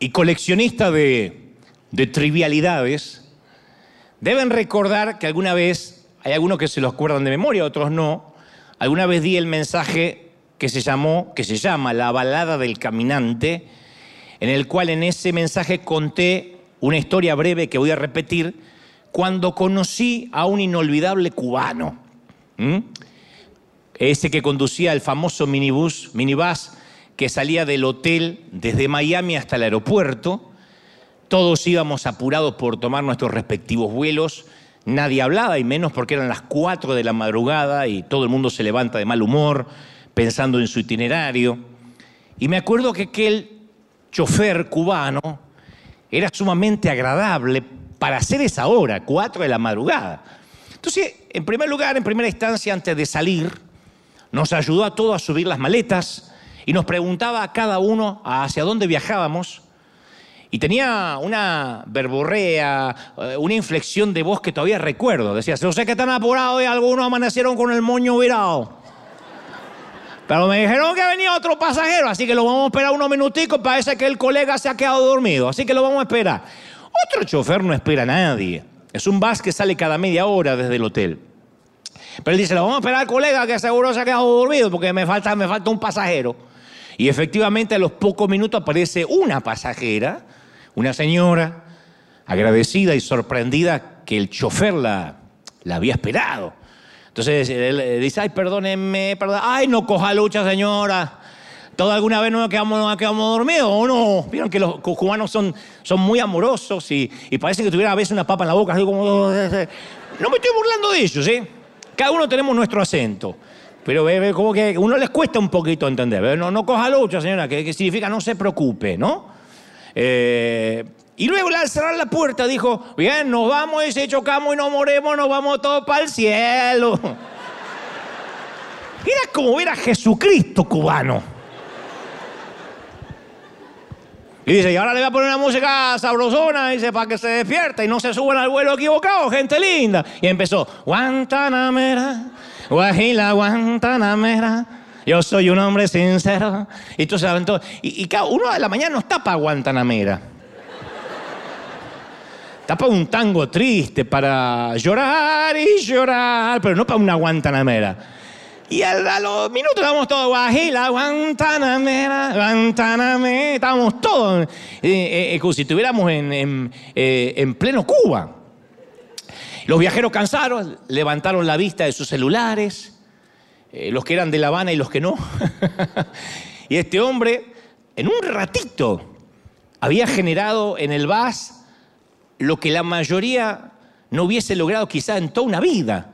y coleccionistas de, de trivialidades deben recordar que alguna vez, hay algunos que se los acuerdan de memoria, otros no, alguna vez di el mensaje que se llamó, que se llama La balada del caminante, en el cual en ese mensaje conté una historia breve que voy a repetir cuando conocí a un inolvidable cubano. Ese que conducía el famoso minibús, minibús que salía del hotel desde Miami hasta el aeropuerto. Todos íbamos apurados por tomar nuestros respectivos vuelos. Nadie hablaba, y menos porque eran las 4 de la madrugada y todo el mundo se levanta de mal humor pensando en su itinerario. Y me acuerdo que aquel chofer cubano era sumamente agradable para hacer esa hora, 4 de la madrugada. Entonces, en primer lugar, en primera instancia, antes de salir, nos ayudó a todos a subir las maletas y nos preguntaba a cada uno hacia dónde viajábamos. Y tenía una verborrea, eh, una inflexión de voz que todavía recuerdo. Decía, yo sé que están apurados y algunos amanecieron con el moño virado. Pero me dijeron que venía otro pasajero, así que lo vamos a esperar unos minuticos. Parece que el colega se ha quedado dormido, así que lo vamos a esperar. Otro chofer no espera a nadie. Es un bus que sale cada media hora desde el hotel. Pero él dice, lo vamos a esperar al colega que seguro se ha quedado dormido porque me me falta un pasajero. Y efectivamente a los pocos minutos aparece una pasajera, una señora, agradecida y sorprendida que el chofer la, había esperado. Entonces él dice, ay, perdónenme, perdón. Ay, no coja lucha, señora. ¿Toda alguna vez nos quedamos, nos quedamos dormidos o no? Vieron que los cubanos son, son muy amorosos y, parece que tuviera a veces una papa en la boca, así como... No me estoy burlando de ellos, ¿sí? Cada uno tenemos nuestro acento. Pero ve, ve, como que uno les cuesta un poquito entender. No, no coja lucha, señora, que, que significa no se preocupe, ¿no? Eh, y luego al cerrar la puerta dijo, bien, nos vamos y si chocamos y nos moremos, nos vamos todos para el cielo. Era como ver a Jesucristo cubano. Y dice, y ahora le voy a poner una música sabrosona, dice, para que se despierta y no se suban al vuelo equivocado, gente linda. Y empezó, Guantanamera, Guajila, Guantanamera, yo soy un hombre sincero. Y tú se aventó. Y, y uno de la mañana no está para Guantanamera. Para un tango triste, para llorar y llorar, pero no para una Guantanamera. Y a, a los minutos estábamos todos, Guajila, Guantanamera, Guantanamera, estábamos todos, eh, eh, como si estuviéramos en, en, eh, en pleno Cuba. Los viajeros cansaron, levantaron la vista de sus celulares, eh, los que eran de La Habana y los que no. y este hombre, en un ratito, había generado en el VAS lo que la mayoría no hubiese logrado quizá en toda una vida.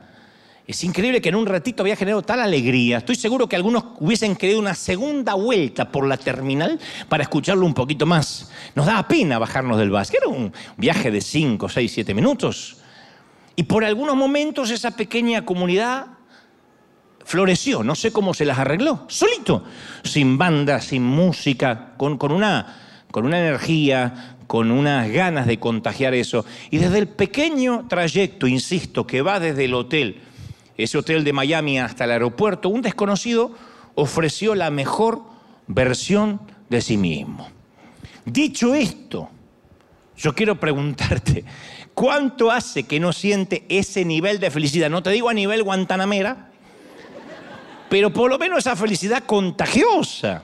Es increíble que en un ratito había generado tal alegría. Estoy seguro que algunos hubiesen querido una segunda vuelta por la terminal para escucharlo un poquito más. Nos daba pena bajarnos del bus, que era un viaje de 5, 6, 7 minutos. Y por algunos momentos esa pequeña comunidad floreció, no sé cómo se las arregló, solito, sin banda, sin música, con, con una, con una energía, con unas ganas de contagiar eso. Y desde el pequeño trayecto, insisto, que va desde el hotel, ese hotel de Miami hasta el aeropuerto, un desconocido ofreció la mejor versión de sí mismo. Dicho esto, yo quiero preguntarte, ¿cuánto hace que no siente ese nivel de felicidad? No te digo a nivel guantanamera, pero por lo menos esa felicidad contagiosa.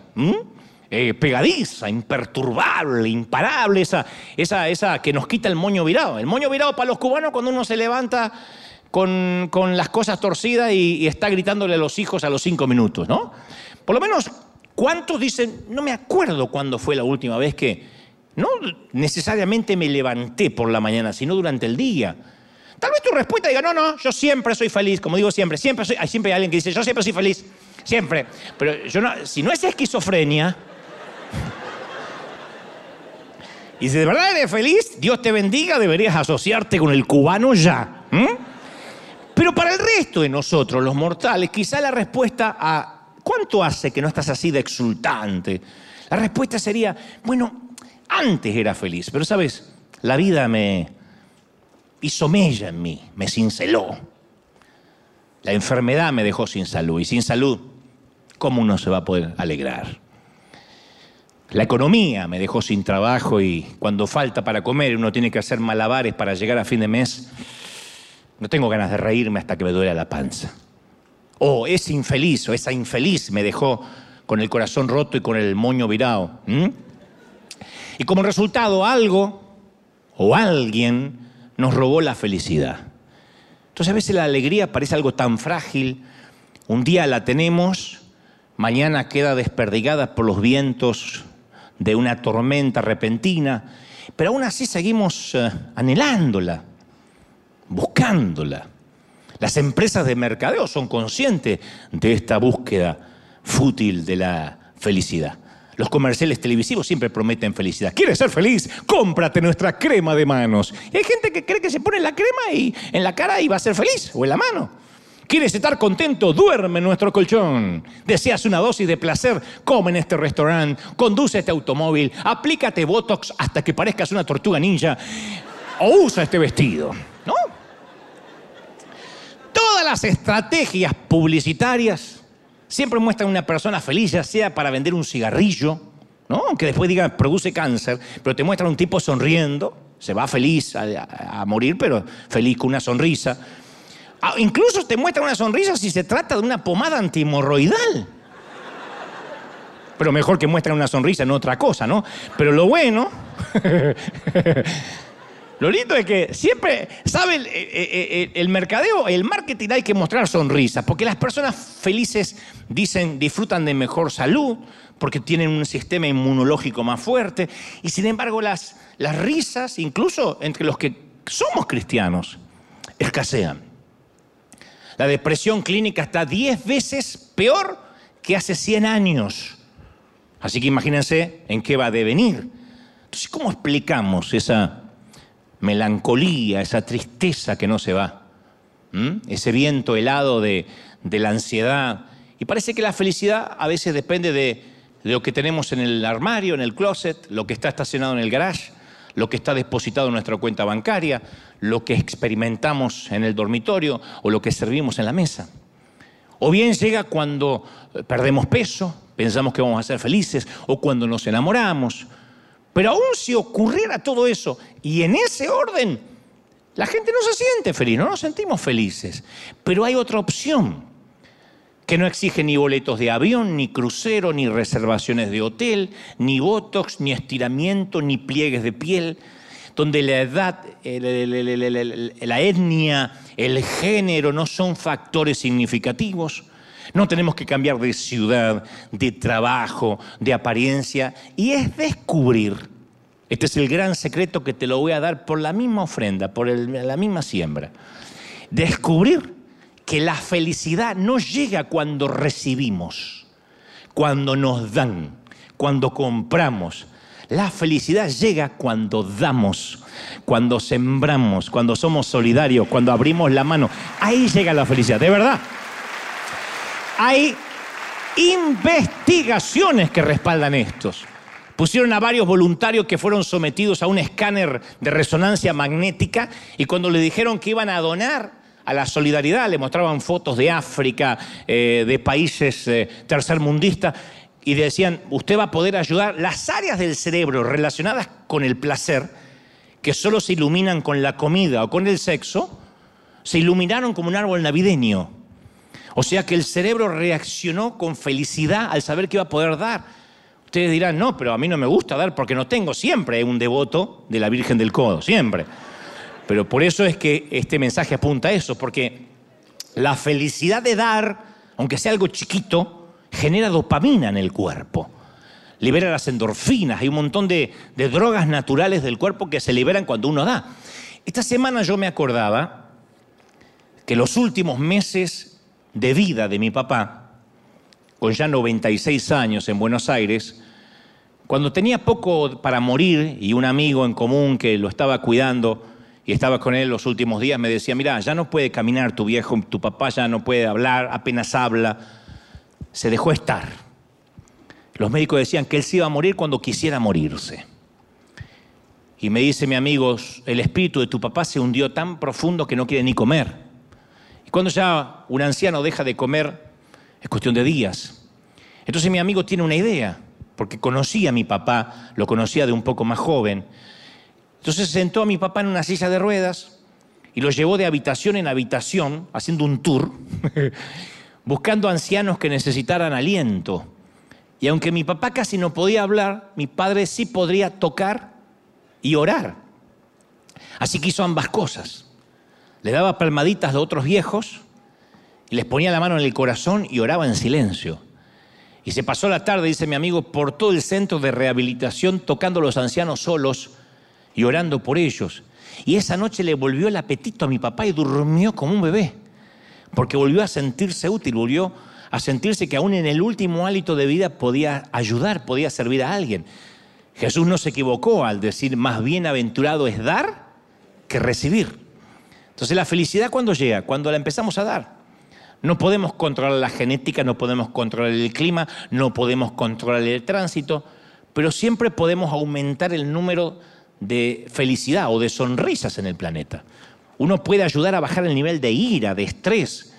eh, pegadiza, imperturbable, imparable, esa, esa, esa que nos quita el moño virado. El moño virado para los cubanos cuando uno se levanta con, con las cosas torcidas y, y, está gritándole a los hijos a los cinco minutos, ¿no? Por lo menos, ¿cuántos dicen, no me acuerdo cuándo fue la última vez que, no necesariamente me levanté por la mañana, sino durante el día? Tal vez tu respuesta diga, no, no, yo siempre soy feliz, como digo siempre, siempre, soy, hay, siempre alguien que dice, yo siempre soy feliz, siempre. Pero yo no, si no es esquizofrenia, y si de verdad eres feliz, Dios te bendiga, deberías asociarte con el cubano ya. Pero para el resto de nosotros, los mortales, quizá la respuesta a ¿cuánto hace que no estás así de exultante? La respuesta sería, bueno, antes era feliz, pero sabes, la vida me hizo mella en mí, me cinceló. La enfermedad me dejó sin salud y sin salud, ¿cómo uno se va a poder alegrar? La economía me dejó sin trabajo y cuando falta para comer uno tiene que hacer malabares para llegar a fin de mes, no tengo ganas de reírme hasta que me duele la panza. O ese infeliz o esa infeliz me dejó con el corazón roto y con el moño virado. Y como resultado algo o alguien nos robó la felicidad. Entonces a veces la alegría parece algo tan frágil. Un día la tenemos, mañana queda desperdigada por los vientos de una tormenta repentina, pero aún así seguimos eh, anhelándola, buscándola. Las empresas de mercadeo son conscientes de esta búsqueda fútil de la felicidad. Los comerciales televisivos siempre prometen felicidad. ¿Quieres ser feliz? Cómprate nuestra crema de manos. Y hay gente que cree que se pone la crema y en la cara y va a ser feliz, o en la mano. ¿Quieres estar contento? Duerme en nuestro colchón. ¿Deseas una dosis de placer? Come en este restaurante, conduce este automóvil, aplícate Botox hasta que parezcas una tortuga ninja o usa este vestido. ¿No? Todas las estrategias publicitarias Siempre muestran una persona feliz, ya sea para vender un cigarrillo, ¿no? aunque después diga produce cáncer, pero te muestran un tipo sonriendo, se va feliz a, morir, pero feliz con una sonrisa. Ah, incluso te muestran una sonrisa si se trata de una pomada antimorroidal. Pero mejor que muestren una sonrisa, no otra cosa, ¿no? Pero lo bueno Lo lindo es que siempre, ¿sabe? El, el, el, mercadeo, el marketing hay que mostrar sonrisas, porque las personas felices dicen, disfrutan de mejor salud, porque tienen un sistema inmunológico más fuerte, y sin embargo las, las risas, incluso entre los que somos cristianos, escasean. La depresión clínica está 10 veces peor que hace 100 años. Así que imagínense en qué va a devenir. Entonces, ¿cómo explicamos esa melancolía, esa tristeza que no se va, ese viento helado de, la ansiedad. Y parece que la felicidad a veces depende de, de lo que tenemos en el armario, en el closet, lo que está estacionado en el garage, lo que está depositado en nuestra cuenta bancaria, lo que experimentamos en el dormitorio o lo que servimos en la mesa. O bien llega cuando perdemos peso, pensamos que vamos a ser felices, o cuando nos enamoramos, pero aún si ocurriera todo eso y en ese orden, la gente no se siente feliz, no nos sentimos felices. Pero hay otra opción que no exige ni boletos de avión, ni crucero, ni reservaciones de hotel, ni botox, ni estiramiento, ni pliegues de piel, donde la edad, la etnia, el género no son factores significativos. No tenemos que cambiar de ciudad, de trabajo, de apariencia, y es descubrir, este es el gran secreto que te lo voy a dar por la misma ofrenda, por la misma siembra, descubrir que la felicidad no llega cuando recibimos, cuando nos dan, cuando compramos. La felicidad llega cuando damos, cuando sembramos, cuando somos solidarios, cuando abrimos la mano. Ahí llega la felicidad, de verdad. Hay investigaciones que respaldan estos. Pusieron a varios voluntarios que fueron sometidos a un escáner de resonancia magnética y cuando le dijeron que iban a donar a la solidaridad, le mostraban fotos de África, eh, de países eh, tercermundistas, y decían, usted va a poder ayudar las áreas del cerebro relacionadas con el placer, que solo se iluminan con la comida o con el sexo, se iluminaron como un árbol navideño. O sea que el cerebro reaccionó con felicidad al saber que iba a poder dar. Ustedes dirán, no, pero a mí no me gusta dar porque no tengo. Siempre un devoto de la Virgen del Codo, siempre. Pero por eso es que este mensaje apunta a eso, porque la felicidad de dar, aunque sea algo chiquito, genera dopamina en el cuerpo. Libera las endorfinas, hay un montón de, de drogas naturales del cuerpo que se liberan cuando uno da. Esta semana yo me acordaba que los últimos meses de vida de mi papá, con ya 96 años en Buenos Aires, cuando tenía poco para morir y un amigo en común que lo estaba cuidando y estaba con él los últimos días me decía, mira, ya no puede caminar tu viejo, tu papá ya no puede hablar, apenas habla, se dejó estar. Los médicos decían que él se iba a morir cuando quisiera morirse. Y me dice mi amigo, el espíritu de tu papá se hundió tan profundo que no quiere ni comer. Y cuando ya un anciano deja de comer, es cuestión de días. Entonces mi amigo tiene una idea. porque conocía a mi papá, lo conocía de un poco más joven. Entonces sentó a mi papá en una silla de ruedas y lo llevó de habitación en habitación, haciendo un tour, buscando ancianos que necesitaran aliento. Y aunque mi papá casi no podía hablar, mi padre sí podría tocar y orar. Así que hizo ambas cosas. Le daba palmaditas a otros viejos y les ponía la mano en el corazón y oraba en silencio. Y se pasó la tarde, dice mi amigo, por todo el centro de rehabilitación tocando a los ancianos solos y orando por ellos. Y esa noche le volvió el apetito a mi papá y durmió como un bebé, porque volvió a sentirse útil, volvió a sentirse que aún en el último hálito de vida podía ayudar, podía servir a alguien. Jesús no se equivocó al decir, más bienaventurado es dar que recibir. Entonces la felicidad cuando llega, cuando la empezamos a dar. No podemos controlar la genética, no podemos controlar el clima, no podemos controlar el tránsito, pero siempre podemos aumentar el número de felicidad o de sonrisas en el planeta. Uno puede ayudar a bajar el nivel de ira, de estrés.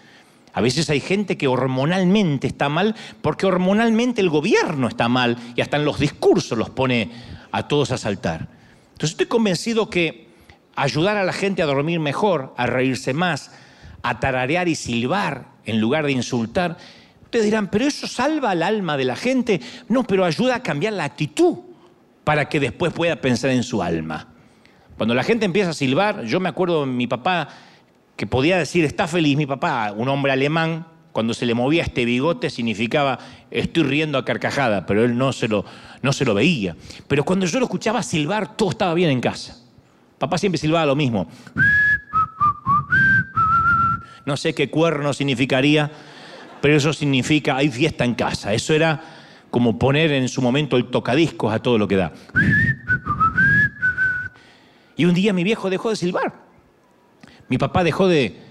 A veces hay gente que hormonalmente está mal porque hormonalmente el gobierno está mal y hasta en los discursos los pone a todos a saltar. Entonces estoy convencido que ayudar a la gente a dormir mejor, a reírse más, a tararear y silbar en lugar de insultar. Ustedes dirán, pero eso salva al alma de la gente. No, pero ayuda a cambiar la actitud para que después pueda pensar en su alma. Cuando la gente empieza a silbar, yo me acuerdo de mi papá que podía decir, está feliz mi papá, un hombre alemán, cuando se le movía este bigote significaba, estoy riendo a carcajada, pero él no se lo, no se lo veía. Pero cuando yo lo escuchaba silbar, todo estaba bien en casa. Papá siempre silbaba lo mismo. No sé qué cuerno significaría, pero eso significa hay fiesta en casa. Eso era como poner en su momento el tocadiscos a todo lo que da. Y un día mi viejo dejó de silbar. Mi papá dejó de...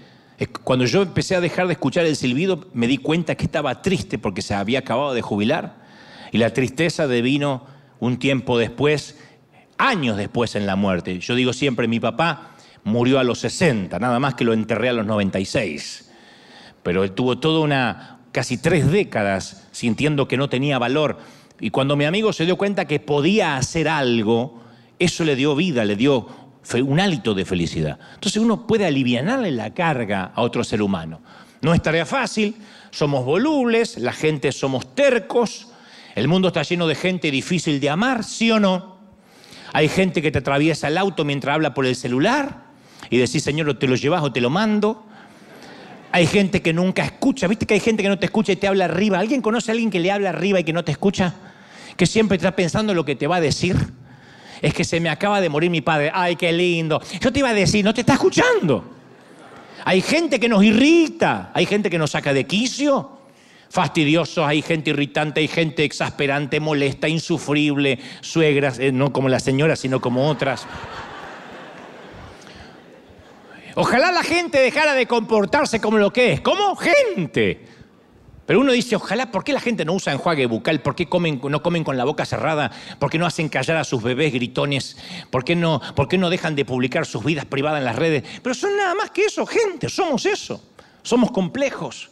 Cuando yo empecé a dejar de escuchar el silbido, me di cuenta que estaba triste porque se había acabado de jubilar. Y la tristeza devino un tiempo después, años después en la muerte. Yo digo siempre, mi papá murió a los 60, nada más que lo enterré a los 96. Pero él tuvo toda una, casi tres décadas sintiendo que no tenía valor. Y cuando mi amigo se dio cuenta que podía hacer algo, eso le dio vida, le dio un hálito de felicidad. Entonces uno puede aliviarle la carga a otro ser humano. No es tarea fácil, somos volubles, la gente somos tercos, el mundo está lleno de gente difícil de amar, ¿sí o no? Hay gente que te atraviesa el auto mientras habla por el celular, y decís, Señor, te lo llevas o te lo mando. Hay gente que nunca escucha, viste que hay gente que no te escucha y te habla arriba. ¿Alguien conoce a alguien que le habla arriba y que no te escucha? Que siempre está pensando en lo que te va a decir. Es que se me acaba de morir mi padre. Ay, qué lindo. Yo te iba a decir, no te está escuchando. Hay gente que nos irrita, hay gente que nos saca de quicio. Fastidiosos, hay gente irritante, hay gente exasperante, molesta, insufrible, suegras, eh, no como la señora, sino como otras. Ojalá la gente dejara de comportarse como lo que es, como gente. Pero uno dice, ojalá, ¿por qué la gente no usa enjuague bucal? ¿Por qué no comen con la boca cerrada? ¿Por qué no hacen callar a sus bebés gritones? ¿Por qué, no, ¿Por qué no dejan de publicar sus vidas privadas en las redes? Pero son nada más que eso, gente, somos eso. Somos complejos.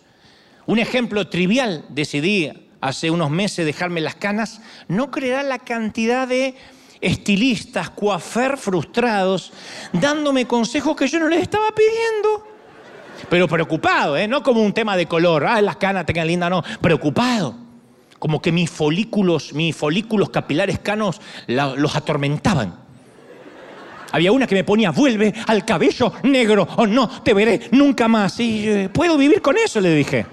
Un ejemplo trivial, decidí hace unos meses dejarme las canas, no creerá la cantidad de estilistas, coafer frustrados, dándome consejos que yo no les estaba pidiendo. Pero preocupado, ¿eh? no como un tema de color, ah, las canas tengan lindas, no, preocupado. Como que mis folículos, mis folículos capilares canos los atormentaban. Había una que me ponía, vuelve al cabello negro o no, te veré nunca más. Y eh, puedo vivir con eso, le dije.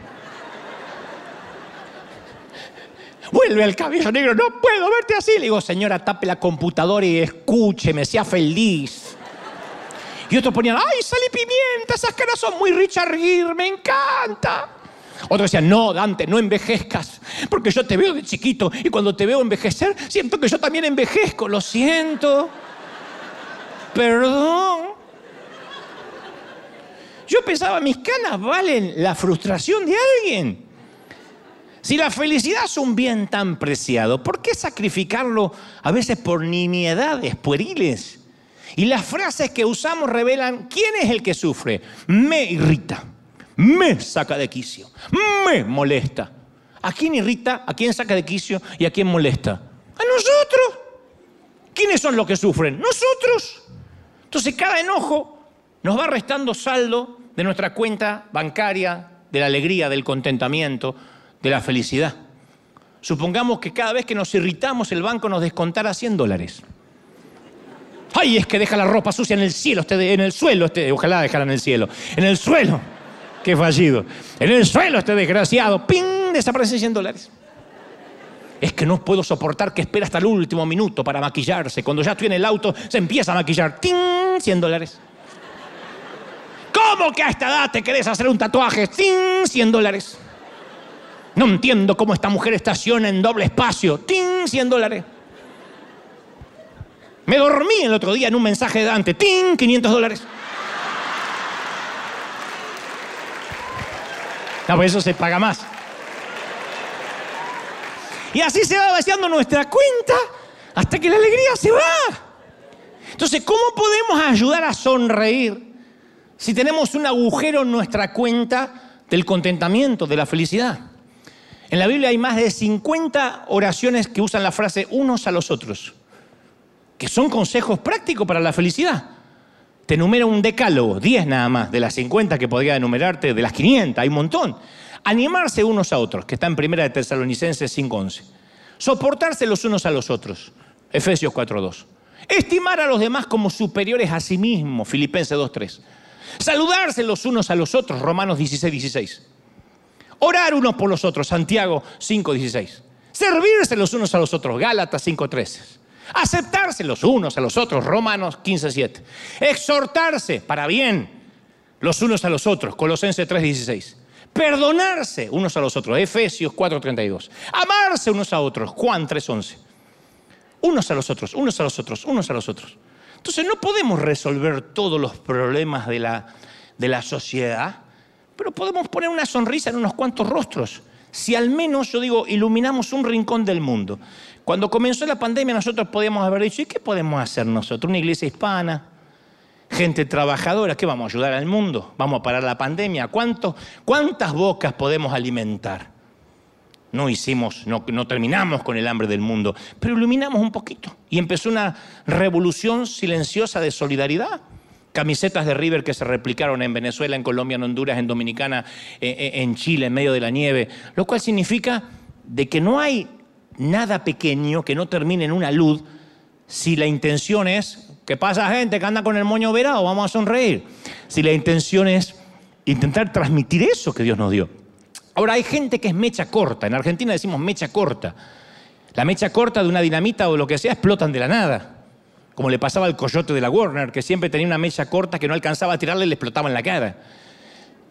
Vuelve al cabello negro, no puedo verte así. Le digo, señora, tape la computadora y escúcheme, sea feliz. Y otros ponían, ay, sal y pimienta, esas caras son muy Richard Gere, me encanta. Otros decían, no, Dante, no envejezcas, porque yo te veo de chiquito y cuando te veo envejecer, siento que yo también envejezco, lo siento. Perdón. Yo pensaba, mis canas valen la frustración de alguien. Si la felicidad es un bien tan preciado, ¿por qué sacrificarlo a veces por nimiedades pueriles? Y las frases que usamos revelan quién es el que sufre. Me irrita, me saca de quicio, me molesta. ¿A quién irrita? ¿A quién saca de quicio? ¿Y a quién molesta? A nosotros. ¿Quiénes son los que sufren? Nosotros. Entonces cada enojo nos va restando saldo de nuestra cuenta bancaria, de la alegría, del contentamiento, de la felicidad. Supongamos que cada vez que nos irritamos el banco nos descontara 100 dólares. Ay, es que deja la ropa sucia en el cielo, este, en el suelo, este, ojalá dejara en el cielo, en el suelo. Qué fallido. En el suelo este desgraciado, ¡ping! Desaparecen 100 dólares. Es que no puedo soportar que espera hasta el último minuto para maquillarse. Cuando ya estoy en el auto, se empieza a maquillar. ¡Ting! 100 dólares. ¿Cómo que a esta edad te querés hacer un tatuaje? ¡Ting! 100 dólares. No entiendo cómo esta mujer estaciona en doble espacio. ¡Ting! 100 dólares. Me dormí el otro día en un mensaje de Dante. ¡Ting! 500 dólares. No, pues eso se paga más. Y así se va vaciando nuestra cuenta hasta que la alegría se va. Entonces, ¿cómo podemos ayudar a sonreír si tenemos un agujero en nuestra cuenta del contentamiento, de la felicidad? En la Biblia hay más de 50 oraciones que usan la frase unos a los otros, que son consejos prácticos para la felicidad. Te enumera un decálogo, 10 nada más, de las 50 que podría enumerarte, de las 500, hay un montón. Animarse unos a otros, que está en primera de Tesalonicenses 5.11. Soportarse los unos a los otros, Efesios 4.2. Estimar a los demás como superiores a sí mismos, Filipenses 2.3. Saludarse los unos a los otros, Romanos 16.16. Orar unos por los otros, Santiago 5.16. Servirse los unos a los otros, Gálatas 5.13. Aceptarse los unos a los otros, Romanos 15.7. Exhortarse para bien los unos a los otros, Colosenses 3.16. Perdonarse unos a los otros, Efesios 4:32. Amarse unos a otros, Juan 3:11. Unos a los otros, unos a los otros, unos a los otros. Entonces no podemos resolver todos los problemas de la, de la sociedad, pero podemos poner una sonrisa en unos cuantos rostros. Si al menos, yo digo, iluminamos un rincón del mundo. Cuando comenzó la pandemia nosotros podíamos haber dicho, ¿y qué podemos hacer nosotros? Una iglesia hispana, gente trabajadora, ¿qué vamos a ayudar al mundo? ¿Vamos a parar la pandemia? ¿Cuántas bocas podemos alimentar? No hicimos, no, no terminamos con el hambre del mundo, pero iluminamos un poquito. Y empezó una revolución silenciosa de solidaridad. Camisetas de River que se replicaron en Venezuela, en Colombia, en Honduras, en Dominicana, eh, eh, en Chile, en medio de la nieve. Lo cual significa de que no hay nada pequeño que no termine en una luz si la intención es ¿Qué pasa, gente que anda con el moño verado? Vamos a sonreír. Si la intención es intentar transmitir eso que Dios nos dio. Ahora, hay gente que es mecha corta. En Argentina decimos mecha corta. La mecha corta de una dinamita o lo que sea explotan de la nada. Como le pasaba al coyote de la Warner, que siempre tenía una mecha corta que no alcanzaba a tirarle y le explotaba en la cara.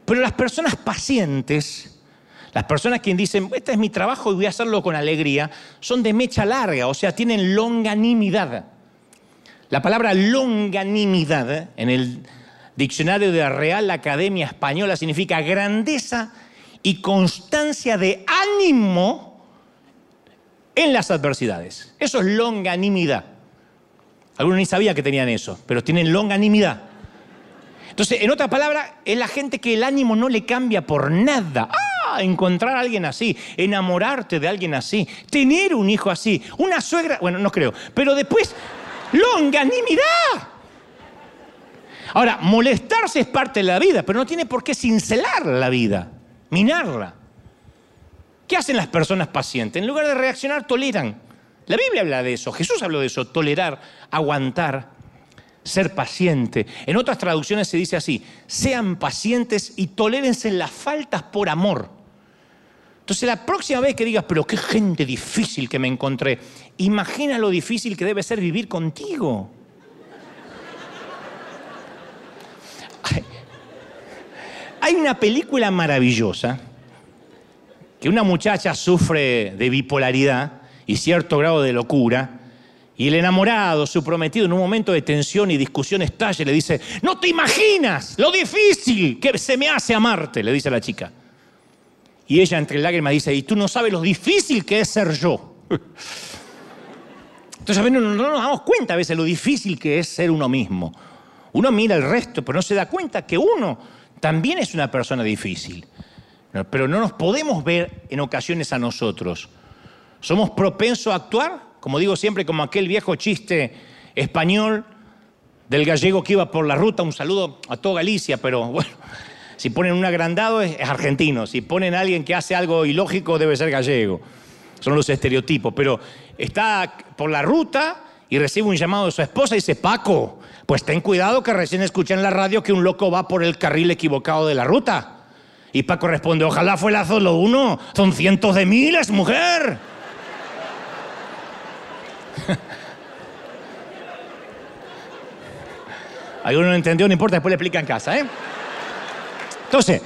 Pero las personas pacientes, las personas que dicen, este es mi trabajo y voy a hacerlo con alegría, son de mecha larga, o sea, tienen longanimidad. La palabra longanimidad en el diccionario de la Real Academia Española significa grandeza y constancia de ánimo en las adversidades. Eso es longanimidad. Algunos ni sabían que tenían eso, pero tienen longanimidad. Entonces, en otra palabra, es la gente que el ánimo no le cambia por nada. Ah, encontrar a alguien así, enamorarte de alguien así, tener un hijo así, una suegra, bueno, no creo, pero después longanimidad. Ahora, molestarse es parte de la vida, pero no tiene por qué cincelar la vida, minarla. ¿Qué hacen las personas pacientes? En lugar de reaccionar, toleran. La Biblia habla de eso, Jesús habló de eso, tolerar, aguantar, ser paciente. En otras traducciones se dice así, sean pacientes y tolérense las faltas por amor. Entonces la próxima vez que digas, pero qué gente difícil que me encontré, imagina lo difícil que debe ser vivir contigo. Hay una película maravillosa que una muchacha sufre de bipolaridad y cierto grado de locura, y el enamorado, su prometido, en un momento de tensión y discusión estalla y le dice, no te imaginas lo difícil que se me hace amarte, le dice a la chica. Y ella entre lágrimas dice, y tú no sabes lo difícil que es ser yo. Entonces, no, no nos damos cuenta a veces lo difícil que es ser uno mismo. Uno mira el resto, pero no se da cuenta que uno también es una persona difícil. pero no nos podemos ver en ocasiones a nosotros. Somos propensos a actuar, como digo siempre, como aquel viejo chiste español del gallego que iba por la ruta. Un saludo a toda Galicia, pero bueno, si ponen un agrandado es, argentino, si ponen alguien que hace algo ilógico debe ser gallego. Son los estereotipos, pero está por la ruta y recibe un llamado de su esposa y dice, Paco, pues ten cuidado que recién escuché en la radio que un loco va por el carril equivocado de la ruta. Y Paco responde, ojalá fuera solo uno, son cientos de miles, mujer. Alguno no entendió, no importa, después le explica en casa, ¿eh? Entonces,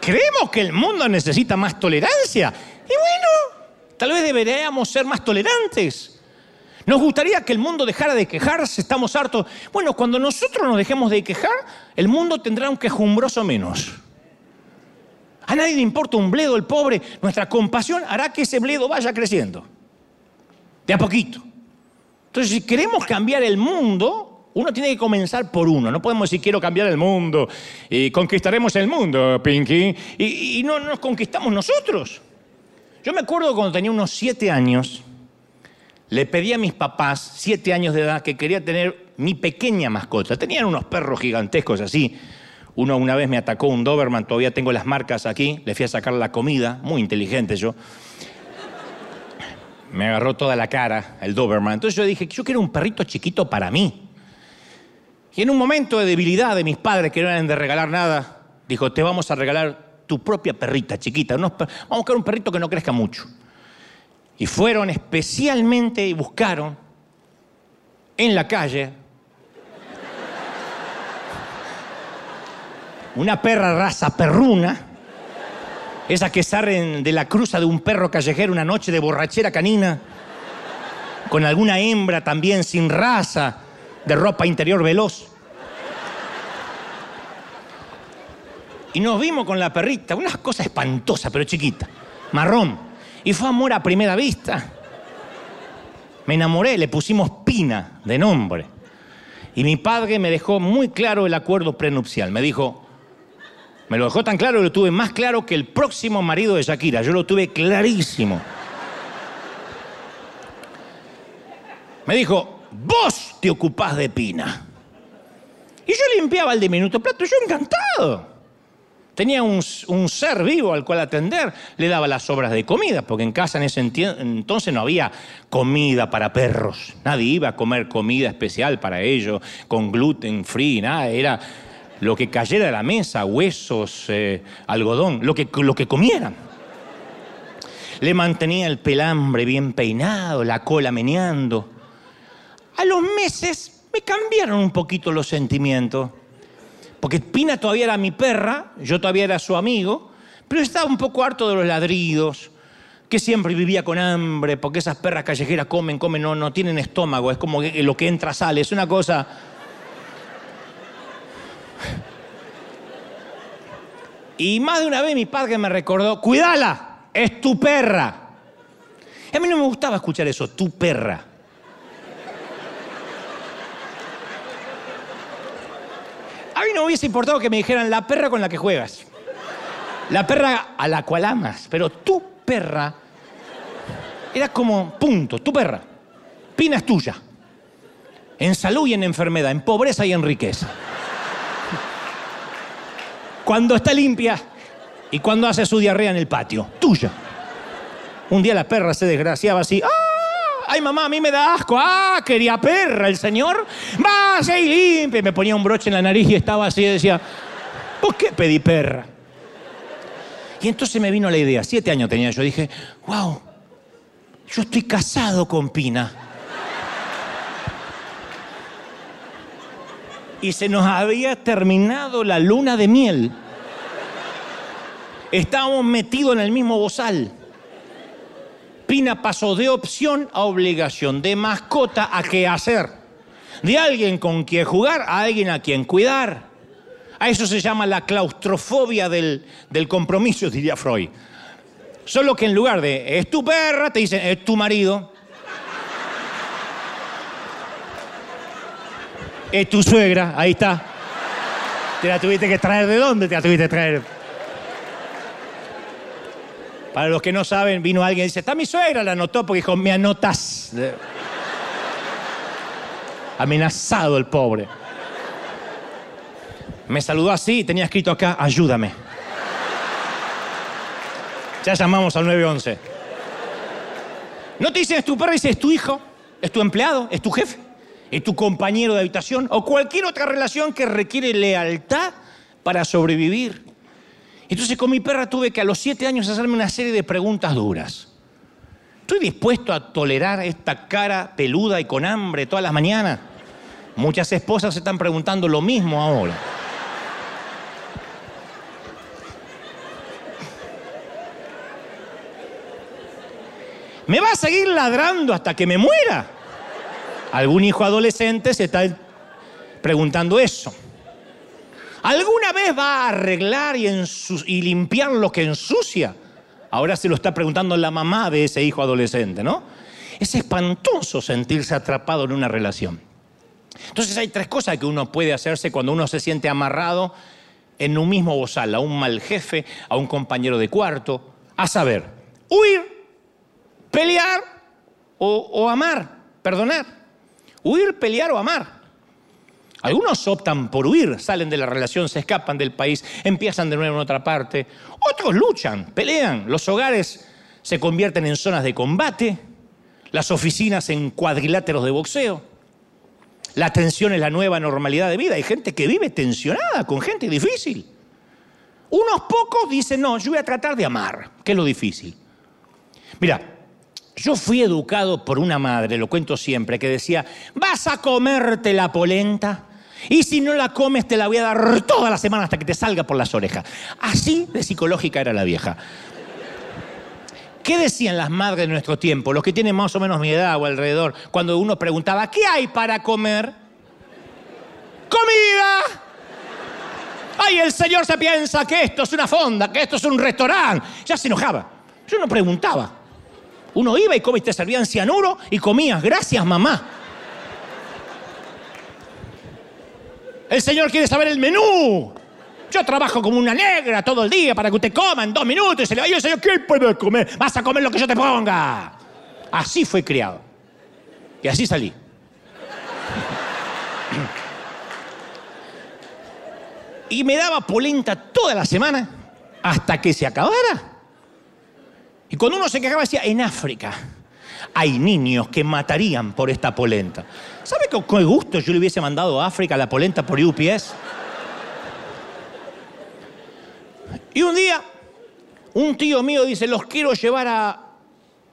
creemos que el mundo necesita más tolerancia. Y bueno, tal vez deberíamos ser más tolerantes. Nos gustaría que el mundo dejara de quejarse, estamos hartos. Bueno, cuando nosotros nos dejemos de quejar, el mundo tendrá un quejumbroso menos. A nadie le importa un bledo, el pobre. Nuestra compasión hará que ese bledo vaya creciendo. De a poquito. Entonces, si queremos cambiar el mundo, uno tiene que comenzar por uno. No podemos decir quiero cambiar el mundo y conquistaremos el mundo, Pinky. Y, no, nos conquistamos nosotros. Yo me acuerdo cuando tenía unos siete años, le pedí a mis papás, siete años de edad, que quería tener mi pequeña mascota. Tenían unos perros gigantescos así. Uno una vez me atacó un Doberman, todavía tengo las marcas aquí. Le fui a sacar la comida, muy inteligente yo. Me agarró toda la cara el Doberman. Entonces yo dije, yo quiero un perrito chiquito para mí. Y en un momento de debilidad de mis padres que no eran de regalar nada, dijo, te vamos a regalar tu propia perrita chiquita. vamos a buscar un perrito que no crezca mucho. Y fueron especialmente y buscaron en la calle una perra raza perruna, esa que salen de la cruza de un perro callejero una noche de borrachera canina, con alguna hembra también sin raza, de ropa interior veloz. Y nos vimos con la perrita, una cosa espantosa, pero chiquita, marrón. Y fue amor a primera vista. Me enamoré, le pusimos Pina de nombre. Y mi padre me dejó muy claro el acuerdo prenupcial. Me dijo, me lo dejó tan claro, lo tuve más claro que el próximo marido de Shakira. Yo lo tuve clarísimo. Me dijo, vos te ocupás de Pina. Y yo limpiaba el diminuto plato, yo encantado. Tenía un, ser vivo al cual atender, le daba las obras de comida, porque en casa en ese entonces no había comida para perros. Nadie iba a comer comida especial para ellos, con gluten free, nada. Era lo que cayera de la mesa, huesos, eh, algodón, lo que, lo que comieran. Le mantenía el pelambre bien peinado, la cola meneando. A los meses me cambiaron un poquito los sentimientos. Porque Pina todavía era mi perra, yo todavía era su amigo, pero estaba un poco harto de los ladridos, que siempre vivía con hambre, porque esas perras callejeras comen, comen, no, no tienen estómago, es como lo que entra sale, es una cosa... Y más de una vez mi padre me recordó, cuídala, es tu perra. A mí no me gustaba escuchar eso, tu perra. A mí no hubiese importado que me dijeran la perra con la que juegas. La perra a la cual amas. Pero tu perra era como punto, tu perra. Pina es tuya. En salud y en enfermedad, en pobreza y en riqueza. Cuando está limpia y cuando hace su diarrea en el patio, tuya. Un día la perra se desgraciaba así. ¡Ah! ay mamá, a mí me da asco, ah, quería perra el señor, vaya y limpia. Me ponía un broche en la nariz y estaba así y decía, ¿por qué pedí perra? Y entonces me vino la idea, siete años tenía yo, dije, wow, yo estoy casado con Pina. Y se nos había terminado la luna de miel. Estábamos metidos en el mismo bozal. Pina pasó de opción a obligación, de mascota a qué hacer, de alguien con quien jugar a alguien a quien cuidar. A eso se llama la claustrofobia del, compromiso, diría Freud. Solo que en lugar de es tu perra, te dicen es tu marido. Es tu suegra, ahí está. ¿Te la tuviste que traer de dónde? ¿Te la tuviste que traer? Para los que no saben, vino alguien y dice, está mi suegra, la anotó porque dijo, me anotas. Amenazado el pobre. Me saludó así y tenía escrito acá, ayúdame. Ya llamamos al 911. No te dicen es tu perro, dice es tu hijo, es tu empleado, es tu jefe, es tu compañero de habitación o cualquier otra relación que requiere lealtad para sobrevivir. Entonces con mi perra tuve que a los siete años hacerme una serie de preguntas duras. ¿Estoy dispuesto a tolerar esta cara peluda y con hambre todas las mañanas? Muchas esposas se están preguntando lo mismo ahora. ¿Me va a seguir ladrando hasta que me muera? Algún hijo adolescente se está preguntando eso. ¿Alguna vez va a arreglar y, limpiar lo que ensucia? Ahora se lo está preguntando la mamá de ese hijo adolescente, ¿no? Es espantoso sentirse atrapado en una relación. Entonces hay tres cosas que uno puede hacerse cuando uno se siente amarrado en un mismo bozal, a un mal jefe, a un compañero de cuarto, a saber, huir, pelear o amar, perdonar. Huir, pelear o amar. Algunos optan por huir, salen de la relación, se escapan del país, empiezan de nuevo en otra parte. Otros luchan, pelean. Los hogares se convierten en zonas de combate, las oficinas en cuadriláteros de boxeo. La tensión es la nueva normalidad de vida. Hay gente que vive tensionada con gente difícil. Unos pocos dicen, no, yo voy a tratar de amar, que es lo difícil. Mira, yo fui educado por una madre, lo cuento siempre, que decía, vas a comerte la polenta y si no la comes te la voy a dar toda la semana hasta que te salga por las orejas. Así de psicológica era la vieja. ¿Qué decían las madres de nuestro tiempo, los que tienen más o menos mi edad o alrededor, cuando uno preguntaba, ¿qué hay para comer? ¡Comida! ¡Ay, el señor se piensa que esto es una fonda, que esto es un restaurante! Ya se enojaba. Yo no preguntaba. Uno iba y comía, te servían cianuro y comías. Gracias, mamá. El señor quiere saber el menú. Yo trabajo como una negra todo el día para que usted coma en dos minutos y se le vaya el señor, ¿qué puede comer? Vas a comer lo que yo te ponga. Así fue criado. Y así salí. y me daba polenta toda la semana hasta que se acabara. Y cuando uno se quejaba decía, en África hay niños que matarían por esta polenta. ¿Sabe qué gusto yo le hubiese mandado a África la polenta por UPS? Y un día, un tío mío dice, los quiero llevar a...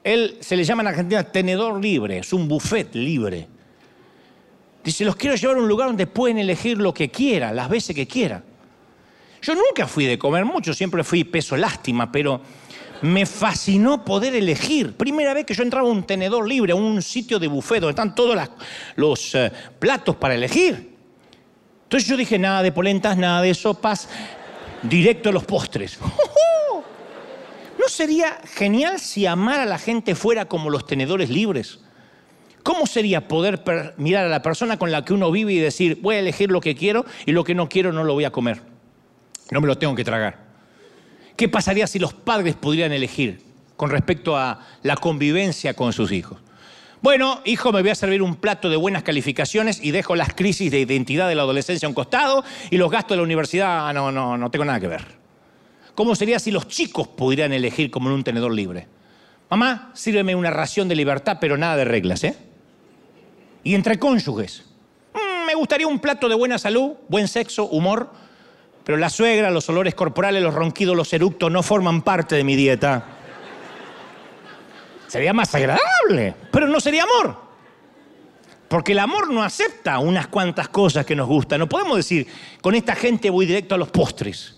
Él se le llama en Argentina tenedor libre, es un buffet libre. Dice, los quiero llevar a un lugar donde pueden elegir lo que quieran, las veces que quieran. Yo nunca fui de comer mucho, siempre fui peso lástima, pero me fascinó poder elegir. Primera vez que yo entraba a un tenedor libre, a un sitio de buffet donde están todos los eh, platos para elegir. Entonces yo dije, nada de polentas, nada de sopas, directo a los postres. ¿No sería genial si amar a la gente fuera como los tenedores libres? ¿Cómo sería poder mirar a la persona con la que uno vive y decir, voy a elegir lo que quiero y lo que no quiero no lo voy a comer? No me lo tengo que tragar. ¿Qué pasaría si los padres pudieran elegir con respecto a la convivencia con sus hijos? Bueno, hijo, me voy a servir un plato de buenas calificaciones y dejo las crisis de identidad de la adolescencia a un costado y los gastos de la universidad, ah, no, no, no tengo nada que ver. ¿Cómo sería si los chicos pudieran elegir como en un tenedor libre? Mamá, sírveme una ración de libertad, pero nada de reglas, ¿eh? Y entre cónyuges. Mm, me gustaría un plato de buena salud, buen sexo, humor, pero la suegra, los olores corporales, los ronquidos, los eructos no forman parte de mi dieta. Sería más agradable, pero no sería amor. Porque el amor no acepta unas cuantas cosas que nos gustan. No podemos decir, con esta gente voy directo a los postres.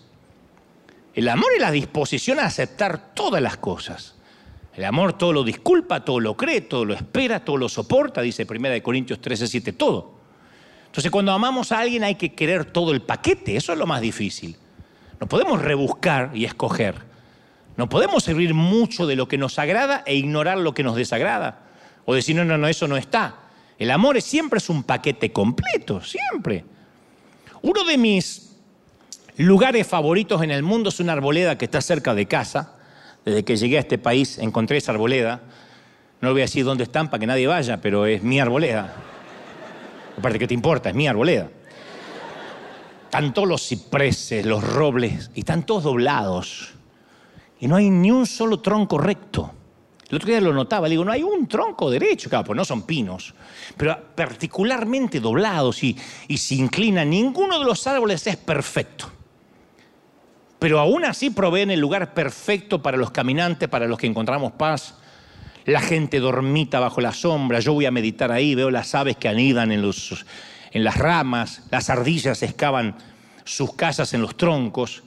El amor es la disposición a aceptar todas las cosas. El amor todo lo disculpa, todo lo cree, todo lo espera, todo lo soporta, dice 1 Corintios 13, 7, todo. Entonces cuando amamos a alguien hay que querer todo el paquete, eso es lo más difícil. No podemos rebuscar y escoger. No podemos servir mucho de lo que nos agrada e ignorar lo que nos desagrada. O decir, no, no, no, eso no está. El amor siempre es un paquete completo, siempre. Uno de mis lugares favoritos en el mundo es una arboleda que está cerca de casa, Desde que llegué a este país encontré esa arboleda. No voy a decir dónde están para que nadie vaya, pero es mi arboleda. Aparte, ¿qué te importa? Es mi arboleda. Están todos los cipreses, los robles, y están todos doblados. Y no hay ni un solo tronco recto. El otro día lo notaba, le digo, no hay un tronco derecho, claro, pues no son pinos, pero particularmente doblados y, y se inclinan. Ninguno de los árboles es perfecto. Pero aún así proveen el lugar perfecto para los caminantes, para los que encontramos paz. La gente dormita bajo la sombra, yo voy a meditar ahí, veo las aves que anidan en, los, en las ramas, las ardillas excavan sus casas en los troncos.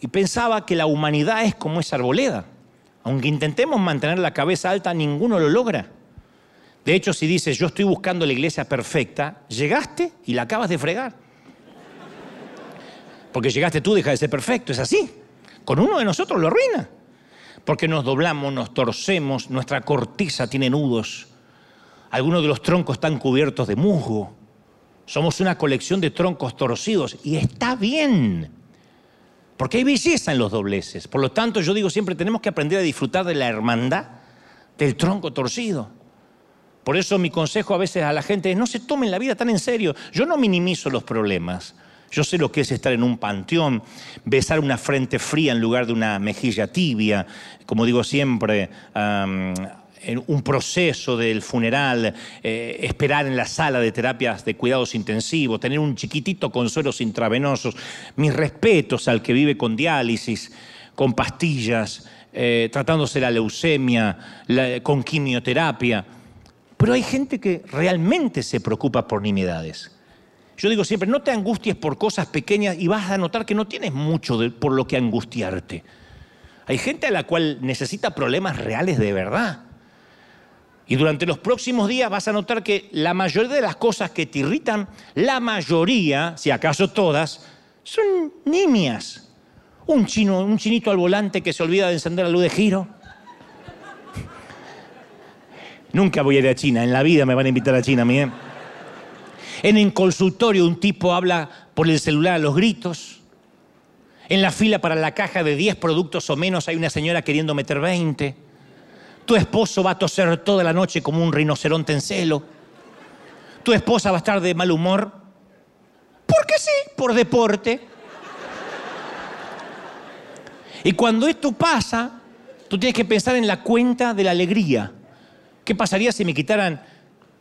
Y pensaba que la humanidad es como esa arboleda aunque intentemos mantener la cabeza alta, ninguno lo logra. De hecho, si dices, yo estoy buscando la iglesia perfecta, llegaste y la acabas de fregar. Porque llegaste tú, deja de ser perfecto, es así. Con uno de nosotros lo arruina. Porque nos doblamos, nos torcemos, nuestra corteza tiene nudos. Algunos de los troncos están cubiertos de musgo. Somos una colección de troncos torcidos y está bien. Porque hay belleza en los dobleces. Por lo tanto, yo digo siempre, tenemos que aprender a disfrutar de la hermandad del tronco torcido. Por eso mi consejo a veces a la gente es, no se tomen la vida tan en serio. Yo no minimizo los problemas. Yo sé lo que es estar en un panteón, besar una frente fría en lugar de una mejilla tibia. Como digo siempre, un proceso del funeral, eh, esperar en la sala de terapias de cuidados intensivos, tener un chiquitito con suelos intravenosos. Mis respetos al que vive con diálisis, con pastillas, eh, tratándose la leucemia, con quimioterapia. Pero hay gente que realmente se preocupa por nimiedades. Yo digo siempre, no te angusties por cosas pequeñas y vas a notar que no tienes mucho por lo que angustiarte. Hay gente a la cual necesita problemas reales de verdad. Y durante los próximos días vas a notar que la mayoría de las cosas que te irritan, la mayoría, si acaso todas, son nimias. Un chino, un chinito al volante que se olvida de encender la luz de giro. Nunca voy a ir a China, en la vida me van a invitar a China mí. ¿eh? En el consultorio un tipo habla por el celular a los gritos. En la fila para la caja de 10 productos o menos hay una señora queriendo meter 20. Tu esposo va a toser toda la noche como un rinoceronte en celo. Tu esposa va a estar de mal humor. Porque sí, por deporte. Y cuando esto pasa, tú tienes que pensar en la cuenta de la alegría. ¿Qué pasaría si me quitaran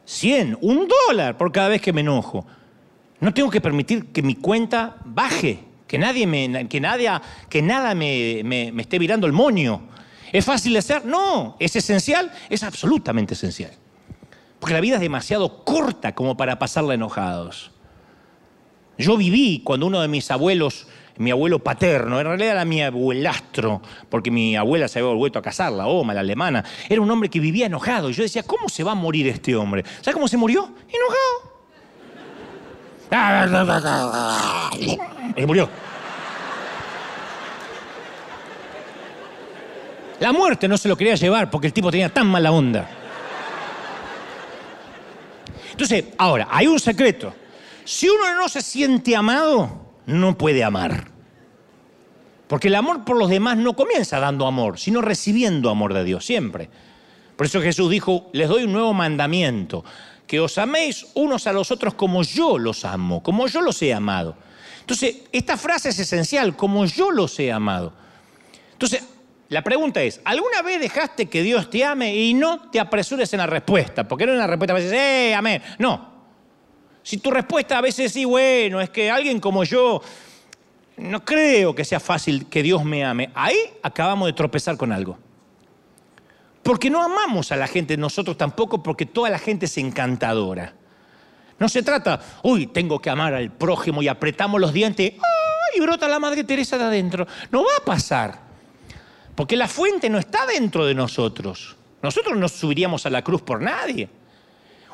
100, un dólar por cada vez que me enojo? No tengo que permitir que mi cuenta baje, que, nadie me, que, que nada me, me esté virando el moño. ¿Es fácil de hacer? No. ¿Es esencial? Es absolutamente esencial. Porque la vida es demasiado corta como para pasarla enojados. Yo viví cuando uno de mis abuelos, mi abuelo paterno, en realidad era mi abuelastro, porque mi abuela se había vuelto a casar, la Oma, la alemana, era un hombre que vivía enojado. Y yo decía, ¿cómo se va a morir este hombre? ¿Sabes cómo se murió? Enojado. Se murió. La muerte no se lo quería llevar porque el tipo tenía tan mala onda. Entonces, ahora, hay un secreto. Si uno no se siente amado, no puede amar. Porque el amor por los demás no comienza dando amor, sino recibiendo amor de Dios, siempre. Por eso Jesús dijo, les doy un nuevo mandamiento, que os améis unos a los otros como yo los amo, como yo los he amado. Entonces, esta frase es esencial, como yo los he amado. Entonces, la pregunta es, ¿alguna vez dejaste que Dios te ame y no te apresures en la respuesta? Porque no es una respuesta a veces, ¡eh, amén! No. Si tu respuesta a veces sí, bueno, es que alguien como yo, no creo que sea fácil que Dios me ame. Ahí acabamos de tropezar con algo. Porque no amamos a la gente nosotros tampoco porque toda la gente es encantadora. No se trata, uy, tengo que amar al prójimo y apretamos los dientes, y brota la Madre Teresa de adentro. No va a pasar. Porque la fuente no está dentro de nosotros. Nosotros no subiríamos a la cruz por nadie.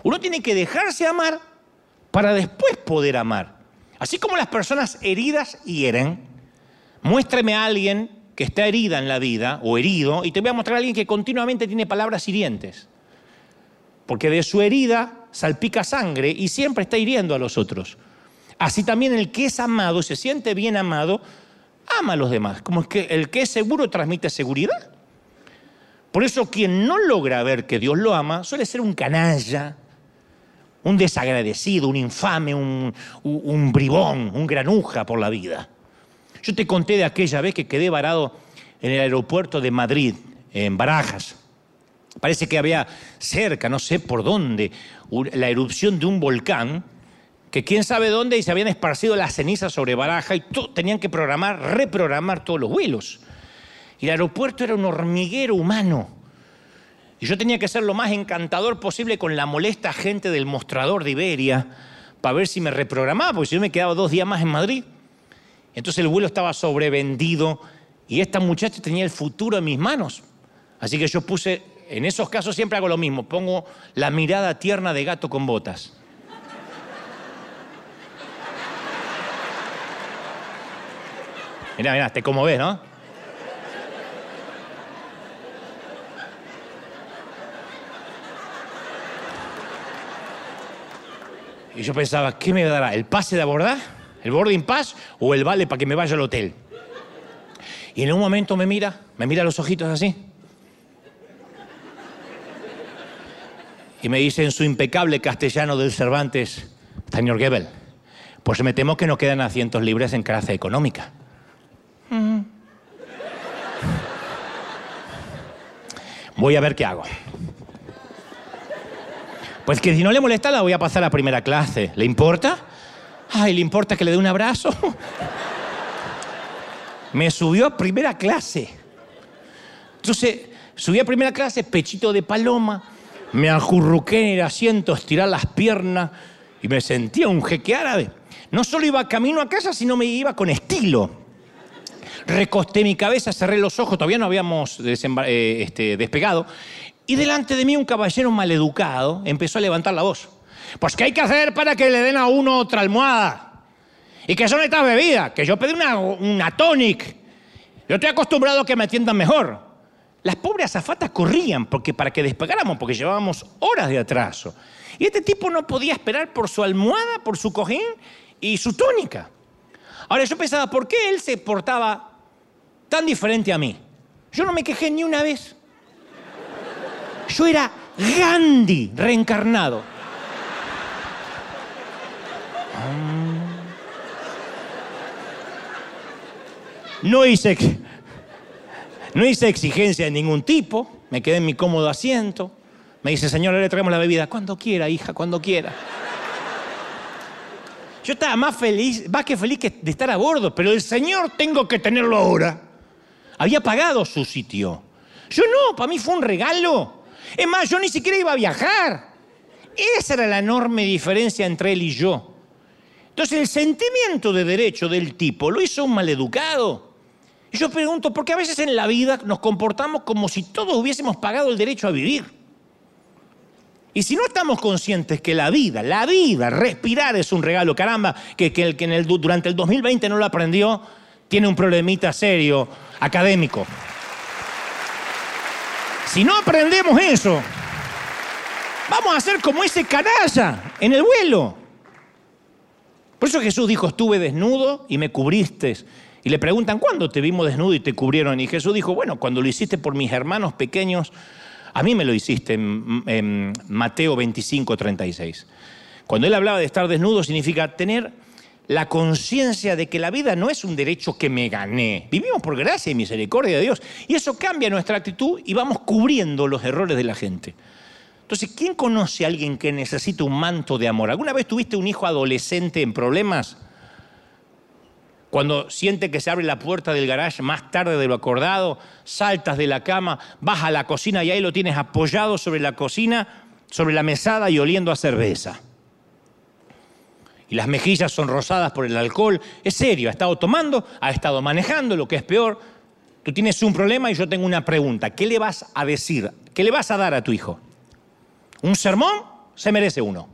Uno tiene que dejarse amar para después poder amar. Así como las personas heridas hieren, muéstrame a alguien que está herida en la vida o herido y te voy a mostrar a alguien que continuamente tiene palabras hirientes. Porque de su herida salpica sangre y siempre está hiriendo a los otros. Así también el que es amado, se siente bien amado, ama a los demás, como que el que es seguro transmite seguridad. Por eso quien no logra ver que Dios lo ama suele ser un canalla, un desagradecido, un infame, un, bribón, un granuja por la vida. Yo te conté de aquella vez que quedé varado en el aeropuerto de Madrid, en Barajas. Parece que había cerca, no sé por dónde, la erupción de un volcán, que quién sabe dónde, y se habían esparcido las cenizas sobre Baraja y tenían que programar, reprogramar todos los vuelos. Y el aeropuerto era un hormiguero humano. Y yo tenía que ser lo más encantador posible con la molesta gente del mostrador de Iberia para ver si me reprogramaba, porque si yo me quedaba dos días más en Madrid. Entonces el vuelo estaba sobrevendido y esta muchacha tenía el futuro en mis manos. Así que yo puse, en esos casos siempre hago lo mismo, pongo la mirada tierna de gato con botas. Mira, mira, te como ves, ¿no? Y yo pensaba, ¿qué me dará? ¿El pase de abordar? ¿El boarding pass? ¿O el vale para que me vaya al hotel? Y en un momento me mira, me mira los ojitos así. Y me dice en su impecable castellano del Cervantes, señor Gebel, pues me temo que no quedan asientos libres en clase económica. Voy a ver qué hago. Pues que si no le molesta la voy a pasar a primera clase. ¿Le importa? Ay, ¿le importa que le dé un abrazo? Me subió a primera clase. Entonces, subí a primera clase, pechito de paloma, me ajurruqué en el asiento, estirar las piernas y me sentía un jeque árabe. No solo iba camino a casa, sino me iba con estilo. Recosté mi cabeza, cerré los ojos, todavía no habíamos eh, este, despegado, y delante de mí un caballero maleducado empezó a levantar la voz. Pues ¿qué hay que hacer para que le den a uno otra almohada? ¿Y qué son estas bebidas? Que yo pedí una, una tonic. Yo estoy acostumbrado a que me atiendan mejor. Las pobres azafatas corrían porque para que despegáramos, porque llevábamos horas de atraso. Y este tipo no podía esperar por su almohada, por su cojín y su tónica. Ahora yo pensaba, ¿por qué él se portaba tan diferente a mí? Yo no me quejé ni una vez. Yo era Gandhi reencarnado. No hice, no hice exigencia de ningún tipo, me quedé en mi cómodo asiento. Me dice, señora, le traemos la bebida. Cuando quiera, hija, cuando quiera. Yo estaba más feliz, más que feliz que de estar a bordo, pero el señor tengo que tenerlo ahora. Había pagado su sitio. Yo no, para mí fue un regalo. Es más, yo ni siquiera iba a viajar. Esa era la enorme diferencia entre él y yo. Entonces el sentimiento de derecho del tipo lo hizo un maleducado. Y yo pregunto, ¿por qué a veces en la vida nos comportamos como si todos hubiésemos pagado el derecho a vivir? Y si no estamos conscientes que la vida, la vida, respirar es un regalo, caramba, que, el que durante el 2020 no lo aprendió, tiene un problemita serio académico. Si no aprendemos eso, vamos a ser como ese canalla en el vuelo. Por eso Jesús dijo, estuve desnudo y me cubriste. Y le preguntan, ¿cuándo te vimos desnudo y te cubrieron? Y Jesús dijo, bueno, cuando lo hiciste por mis hermanos pequeños, a mí me lo hiciste en, en Mateo 25, 36. Cuando él hablaba de estar desnudo significa tener la conciencia de que la vida no es un derecho que me gané. Vivimos por gracia y misericordia de Dios. Y eso cambia nuestra actitud y vamos cubriendo los errores de la gente. Entonces, ¿quién conoce a alguien que necesita un manto de amor? ¿Alguna vez tuviste un hijo adolescente en problemas? Cuando siente que se abre la puerta del garage más tarde de lo acordado, saltas de la cama, vas a la cocina y ahí lo tienes apoyado sobre la cocina, sobre la mesada y oliendo a cerveza y las mejillas son rosadas por el alcohol. Es serio, ha estado tomando, ha estado manejando, lo que es peor. Tú tienes un problema y yo tengo una pregunta. ¿Qué le vas a decir? ¿Qué le vas a dar a tu hijo? ¿Un sermón? Se merece uno.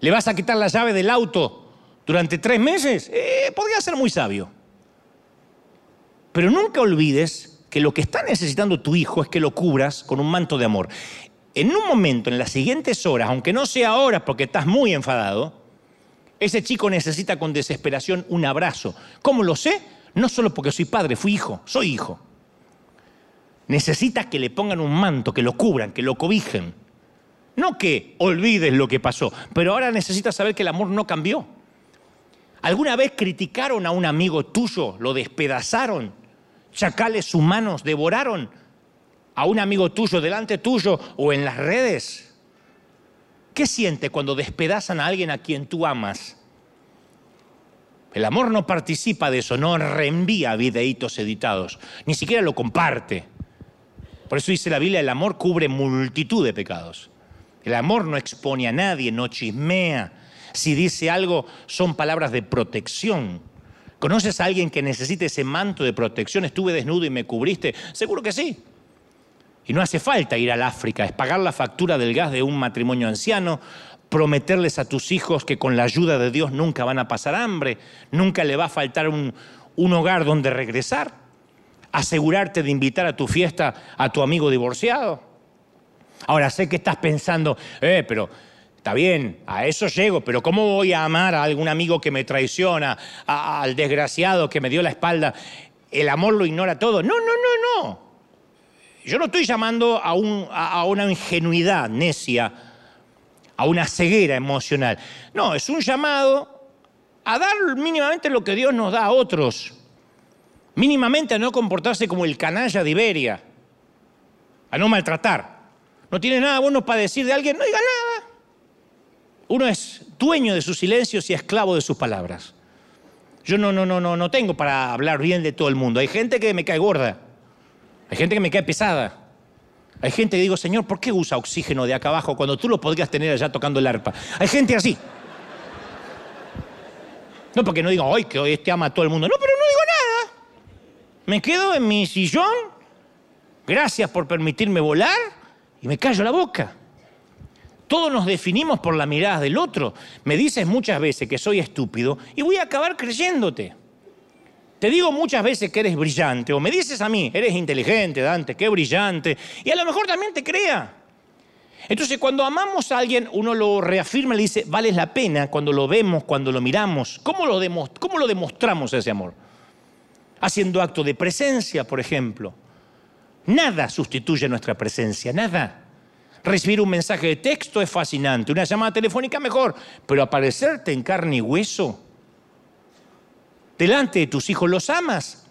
¿Le vas a quitar la llave del auto durante tres meses? Eh, podría ser muy sabio. Pero nunca olvides que lo que está necesitando tu hijo es que lo cubras con un manto de amor. En un momento, en las siguientes horas, aunque no sea ahora porque estás muy enfadado, ese chico necesita con desesperación un abrazo. ¿Cómo lo sé? No solo porque soy padre, fui hijo, soy hijo. Necesitas que le pongan un manto, que lo cubran, que lo cobijen. No que olvides lo que pasó, pero ahora necesitas saber que el amor no cambió. ¿Alguna vez criticaron a un amigo tuyo, lo despedazaron? ¿Chacales humanos devoraron a un amigo tuyo delante tuyo o en las redes? ¿Qué siente cuando despedazan a alguien a quien tú amas? El amor no participa de eso, no reenvía videitos editados, ni siquiera lo comparte. Por eso dice la Biblia, el amor cubre multitud de pecados. El amor no expone a nadie, no chismea. Si dice algo, son palabras de protección. ¿Conoces a alguien que necesite ese manto de protección? Estuve desnudo y me cubriste. Seguro que sí. Y no hace falta ir al África, es pagar la factura del gas de un matrimonio anciano, prometerles a tus hijos que con la ayuda de Dios nunca van a pasar hambre, nunca le va a faltar un, un hogar donde regresar, asegurarte de invitar a tu fiesta a tu amigo divorciado. Ahora sé que estás pensando, eh, pero está bien, a eso llego, pero ¿cómo voy a amar a algún amigo que me traiciona, al desgraciado que me dio la espalda? El amor lo ignora todo. No, no, no, no. Yo no estoy llamando a, una ingenuidad necia, a una ceguera emocional. No, es un llamado a dar mínimamente lo que Dios nos da a otros. Mínimamente a no comportarse como el canalla de Iberia, a no maltratar. No tiene nada bueno para decir de alguien, no diga nada. Uno es dueño de sus silencios y esclavo de sus palabras. Yo no, no, no, no, no tengo para hablar bien de todo el mundo. Hay gente que me cae gorda. Hay gente que me cae pesada. Hay gente que digo, Señor, ¿por qué usa oxígeno de acá abajo cuando tú lo podrías tener allá tocando el arpa? Hay gente así. No porque no digo, hoy que hoy este ama a todo el mundo. No, pero no digo nada. Me quedo en mi sillón. Gracias por permitirme volar. Y me callo la boca. Todos nos definimos por la mirada del otro. Me dices muchas veces que soy estúpido y voy a acabar creyéndote. Te digo muchas veces que eres brillante, o me dices a mí, eres inteligente, Dante, qué brillante, y a lo mejor también te crea. Entonces, cuando amamos a alguien, uno lo reafirma le dice, vale la pena cuando lo vemos, cuando lo miramos. ¿Cómo lo, cómo lo demostramos ese amor? Haciendo acto de presencia, por ejemplo. Nada sustituye nuestra presencia, nada. Recibir un mensaje de texto es fascinante, una llamada telefónica mejor, pero aparecerte en carne y hueso delante de tus hijos, ¿los amas?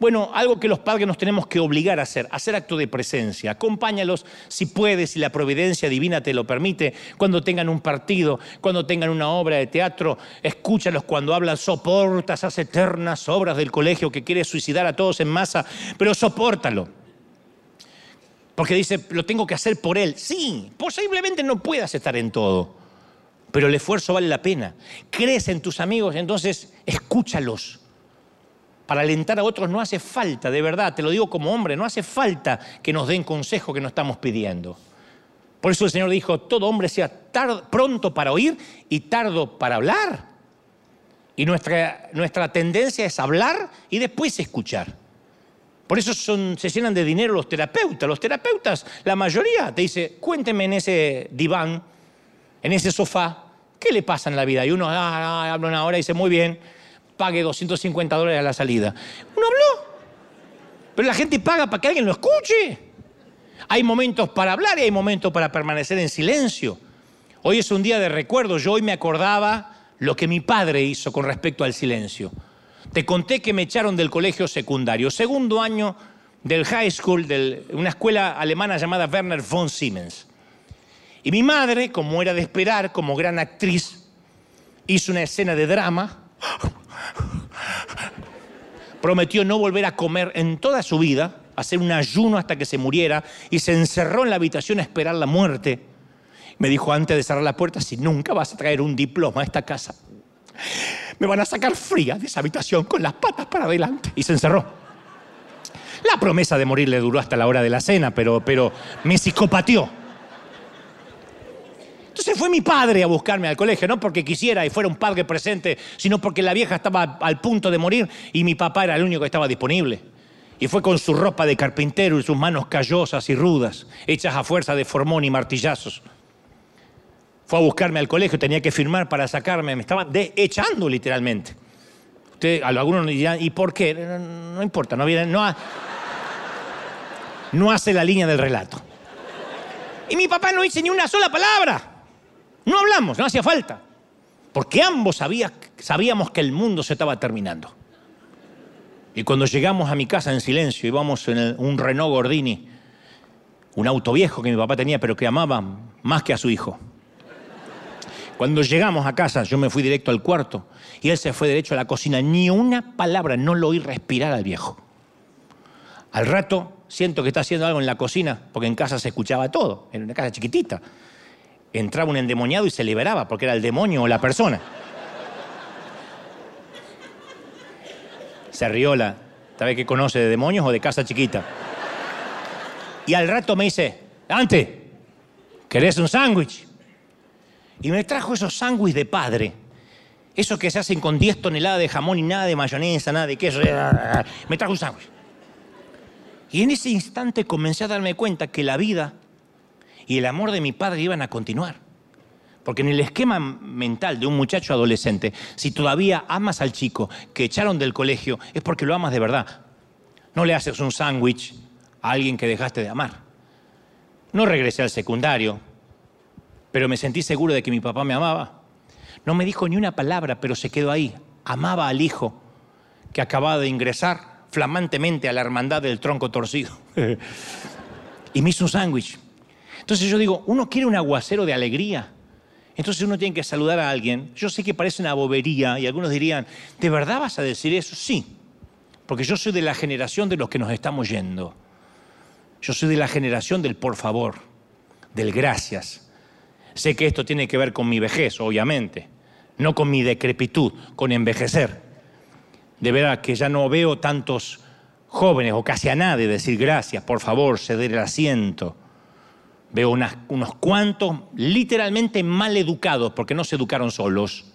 Bueno, algo que los padres nos tenemos que obligar a hacer, hacer acto de presencia. Acompáñalos si puedes, si la providencia divina te lo permite, cuando tengan un partido, cuando tengan una obra de teatro, escúchalos cuando hablan, soporta esas eternas obras del colegio que quiere suicidar a todos en masa, pero sopórtalo. Porque dice, lo tengo que hacer por él. Sí, posiblemente no puedas estar en todo, pero el esfuerzo vale la pena. Crees en tus amigos, entonces escúchalos para alentar a otros no hace falta, de verdad, te lo digo como hombre, no hace falta que nos den consejo que nos estamos pidiendo. Por eso el Señor dijo, todo hombre sea pronto para oír y tardo para hablar. Y nuestra, nuestra tendencia es hablar y después escuchar. Por eso son, se llenan de dinero los terapeutas. Los terapeutas, la mayoría, te dice, cuénteme en ese diván, en ese sofá, ¿qué le pasa en la vida? Y uno ah, ah, habla una hora y dice, muy bien, pague 250 dólares a la salida. Uno habló. Pero la gente paga para que alguien lo escuche. Hay momentos para hablar y hay momentos para permanecer en silencio. Hoy es un día de recuerdo. Yo hoy me acordaba lo que mi padre hizo con respecto al silencio. Te conté que me echaron del colegio secundario, segundo año del high school, de una escuela alemana llamada Werner von Siemens. Y mi madre, como era de esperar, como gran actriz, hizo una escena de drama Prometió no volver a comer en toda su vida, hacer un ayuno hasta que se muriera y se encerró en la habitación a esperar la muerte. Me dijo antes de cerrar la puerta, si nunca vas a traer un diploma a esta casa, me van a sacar fría de esa habitación con las patas para adelante. Y se encerró. La promesa de morir le duró hasta la hora de la cena, pero, pero me psicopatió. Entonces fue mi padre a buscarme al colegio, no porque quisiera y fuera un padre presente, sino porque la vieja estaba al punto de morir y mi papá era el único que estaba disponible. Y fue con su ropa de carpintero y sus manos callosas y rudas, hechas a fuerza de formón y martillazos. Fue a buscarme al colegio, tenía que firmar para sacarme, me estaban echando literalmente. Usted, algunos dirán, ¿y por qué? No, importa, no viene, no, no hace la línea del relato. Y mi papá no dice ni una sola palabra. No hablamos, no hacía falta. Porque ambos sabíamos que el mundo se estaba terminando. Y cuando llegamos a mi casa en silencio, íbamos en un Renault Gordini, un auto viejo que mi papá tenía, pero que amaba más que a su hijo. Cuando llegamos a casa, yo me fui directo al cuarto y él se fue derecho a la cocina. Ni una palabra, no lo oí respirar al viejo. Al rato siento que está haciendo algo en la cocina, porque en casa se escuchaba todo, en una casa chiquitita. Entraba un endemoniado y se liberaba, porque era el demonio o la persona. Se rió la, ¿sabe qué conoce de demonios o de casa chiquita? Y al rato me dice, Dante, ¿querés un sándwich? Y me trajo esos sándwiches de padre. Esos que se hacen con 10 toneladas de jamón y nada de mayonesa, nada de queso. Me trajo un sándwich. Y en ese instante comencé a darme cuenta que la vida y el amor de mi padre iban a continuar. Porque en el esquema mental de un muchacho adolescente, si todavía amas al chico que echaron del colegio, es porque lo amas de verdad. No le haces un sándwich a alguien que dejaste de amar. No regresé al secundario, pero me sentí seguro de que mi papá me amaba. No me dijo ni una palabra, pero se quedó ahí. Amaba al hijo que acababa de ingresar flamantemente a la hermandad del tronco torcido. y me hizo un sándwich. Entonces yo digo, uno quiere un aguacero de alegría. Entonces uno tiene que saludar a alguien. Yo sé que parece una bobería y algunos dirían, ¿de verdad vas a decir eso? Sí, porque yo soy de la generación de los que nos estamos yendo. Yo soy de la generación del por favor, del gracias, Sé que esto tiene que ver con mi vejez, obviamente, no con mi decrepitud, con envejecer. De verdad que ya no veo tantos jóvenes o casi a nadie decir gracias, por favor, ceder el asiento. Veo unos cuantos literalmente mal educados, porque no se educaron solos,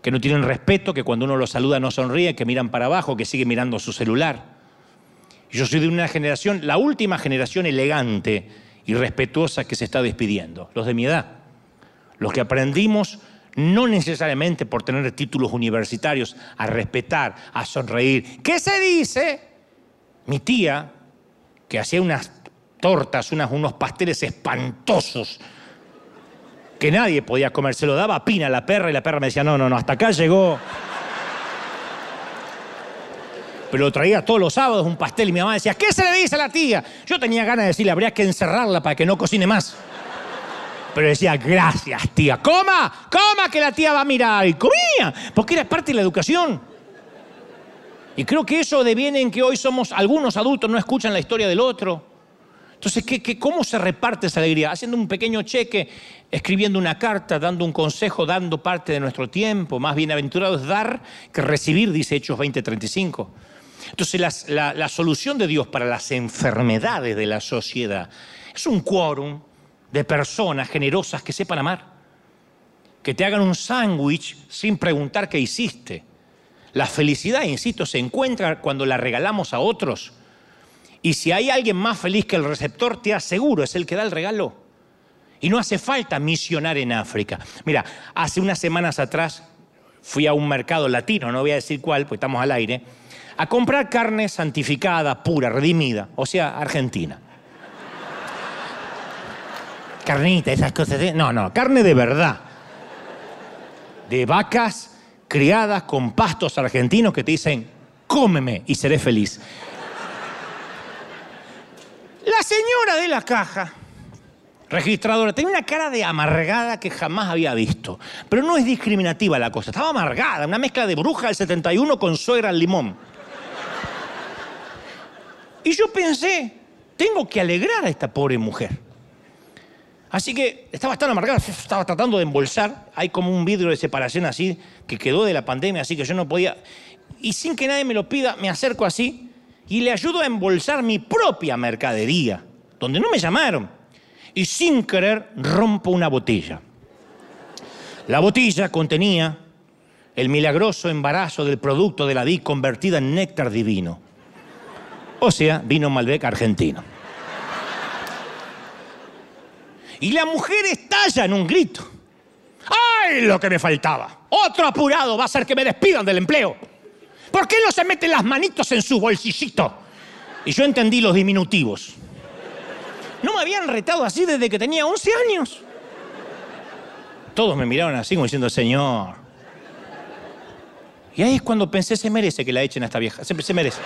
que no tienen respeto, que cuando uno los saluda no sonríe, que miran para abajo, que siguen mirando su celular. Yo soy de una generación, la última generación elegante, y respetuosa que se está despidiendo, los de mi edad, los que aprendimos no necesariamente por tener títulos universitarios, a respetar, a sonreír. ¿Qué se dice? Mi tía, que hacía unas tortas, unos pasteles espantosos, que nadie podía comer, se lo daba a Pina la perra y la perra me decía, no, no, no, hasta acá llegó pero lo traía todos los sábados un pastel y mi mamá decía, ¿qué se le dice a la tía? Yo tenía ganas de decirle, habría que encerrarla para que no cocine más. Pero decía, gracias tía, coma, coma que la tía va a mirar. Y comía, porque era parte de la educación. Y creo que eso deviene en que hoy somos, algunos adultos no escuchan la historia del otro. Entonces, ¿qué, cómo se reparte esa alegría? Haciendo un pequeño cheque, escribiendo una carta, dando un consejo, dando parte de nuestro tiempo. Más bienaventurado es dar que recibir, dice Hechos 20:35. Entonces la, solución de Dios para las enfermedades de la sociedad es un quórum de personas generosas que sepan amar, que te hagan un sándwich sin preguntar qué hiciste. La felicidad, insisto, se encuentra cuando la regalamos a otros. Y si hay alguien más feliz que el receptor, te aseguro, es el que da el regalo. Y no hace falta misionar en África. Mira, hace unas semanas atrás fui a un mercado latino, no voy a decir cuál, pues estamos al aire, a comprar carne santificada, pura, redimida, o sea, argentina. Carnita, esas cosas. De... No, no, carne de verdad. De vacas criadas con pastos argentinos que te dicen, cómeme y seré feliz. La señora de la caja, registradora, tenía una cara de amargada que jamás había visto. Pero no es discriminativa la cosa, estaba amargada, una mezcla de bruja del 71 con suegra al limón. Y yo pensé, tengo que alegrar a esta pobre mujer. Así que estaba tan amargada, estaba tratando de embolsar. Hay como un vidrio de separación así que quedó de la pandemia, así que yo no podía. Y sin que nadie me lo pida, me acerco así y le ayudo a embolsar mi propia mercadería, donde no me llamaron. Y sin querer rompo una botella. La botella contenía el milagroso embarazo del producto de la vid convertida en néctar divino o sea, vino Malbec argentino. Y la mujer estalla en un grito. ¡Ay, lo que me faltaba! Otro apurado va a hacer que me despidan del empleo. ¿Por qué no se mete las manitos en su bolsillito? Y yo entendí los diminutivos. No me habían retado así desde que tenía 11 años. Todos me miraron así como diciendo, Señor. Y ahí es cuando pensé, se merece que la echen a esta vieja. Siempre se merece.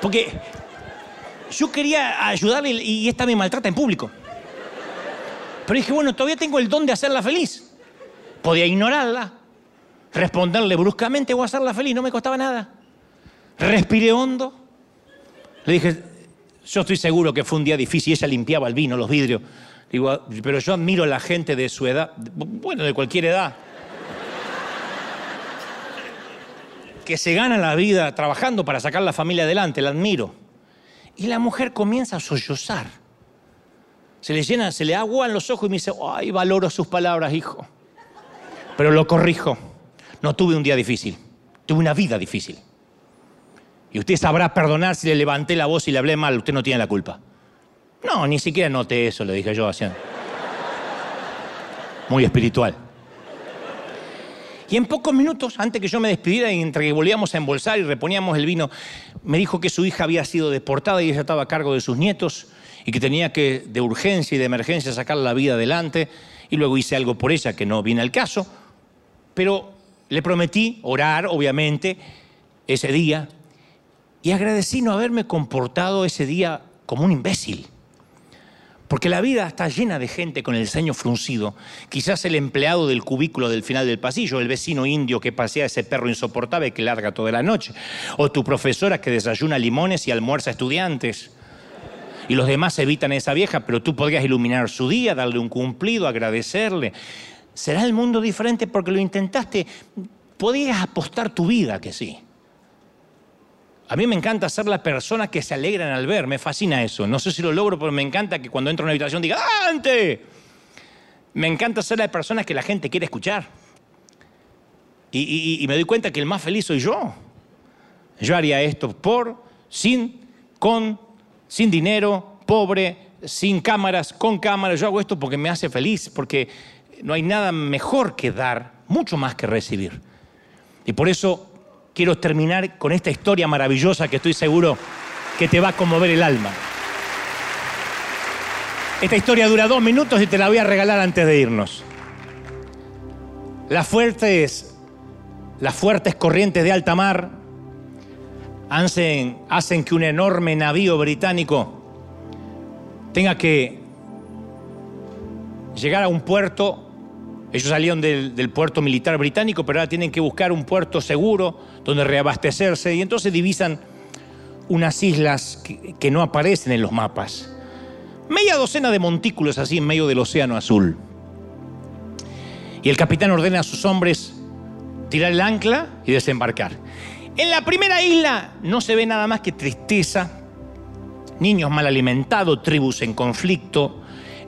Porque yo quería ayudarle y esta me maltrata en público. Pero dije, bueno, todavía tengo el don de hacerla feliz. Podía ignorarla, responderle bruscamente o hacerla feliz, no me costaba nada. Respiré hondo. Le dije, yo estoy seguro que fue un día difícil. Ella limpiaba el vino, los vidrios. Digo, pero yo admiro a la gente de su edad, bueno, de cualquier edad, que se gana la vida trabajando para sacar la familia adelante, la admiro. Y la mujer comienza a sollozar. Se le llena, se le aguan los ojos y me dice, ay, valoro sus palabras, hijo. Pero lo corrijo. No tuve un día difícil, tuve una vida difícil. Y usted sabrá perdonar si le levanté la voz y le hablé mal, usted no tiene la culpa. No, ni siquiera noté eso, le dije yo, haciendo. Muy espiritual. Y en pocos minutos, antes que yo me despidiera y entre que volvíamos a embolsar y reponíamos el vino, me dijo que su hija había sido deportada y ella estaba a cargo de sus nietos y que tenía que de urgencia y de emergencia sacar la vida adelante. Y luego hice algo por ella que no viene al caso. Pero le prometí orar, obviamente, ese día y agradecí no haberme comportado ese día como un imbécil. Porque la vida está llena de gente con el ceño fruncido. Quizás el empleado del cubículo del final del pasillo, el vecino indio que pasea ese perro insoportable que larga toda la noche. O tu profesora que desayuna limones y almuerza estudiantes. Y los demás evitan a esa vieja, pero tú podrías iluminar su día, darle un cumplido, agradecerle. ¿Será el mundo diferente porque lo intentaste? Podías apostar tu vida que sí. A mí me encanta ser la persona que se alegran al ver, me fascina eso. No sé si lo logro, pero me encanta que cuando entro en una habitación diga, ¡Ante! Me encanta ser la persona que la gente quiere escuchar. Y, me doy cuenta que el más feliz soy yo. Yo haría esto por, sin, con, sin dinero, pobre, sin cámaras, con cámaras. Yo hago esto porque me hace feliz, porque no hay nada mejor que dar, mucho más que recibir. Y por eso quiero terminar con esta historia maravillosa que estoy seguro que te va a conmover el alma. Esta historia dura dos minutos y te la voy a regalar antes de irnos. Las fuertes, las fuertes corrientes de alta mar hacen, hacen que un enorme navío británico tenga que llegar a un puerto ellos salieron del, puerto militar británico, pero ahora tienen que buscar un puerto seguro donde reabastecerse y entonces divisan unas islas que, no aparecen en los mapas. Media docena de montículos así en medio del océano azul. Y el capitán ordena a sus hombres tirar el ancla y desembarcar. En la primera isla no se ve nada más que tristeza, niños mal alimentados, tribus en conflicto,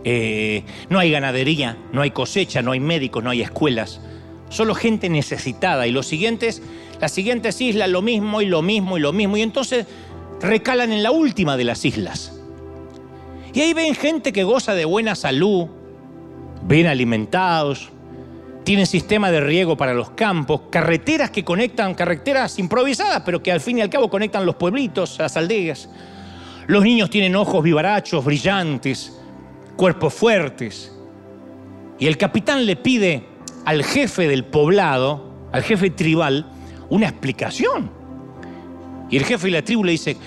eh, no hay ganadería, no hay cosecha, no hay médicos, no hay escuelas. Solo gente necesitada. Y los siguientes, las siguientes islas, lo mismo y lo mismo y lo mismo. Y entonces recalan en la última de las islas. Y ahí ven gente que goza de buena salud, bien alimentados, tienen sistema de riego para los campos, carreteras que conectan, carreteras improvisadas, pero que al fin y al cabo conectan los pueblitos, las aldeas. Los niños tienen ojos vivarachos, brillantes, cuerpos fuertes. Y el capitán le pide al jefe del poblado, al jefe tribal, una explicación. Y el jefe de la tribu le dice,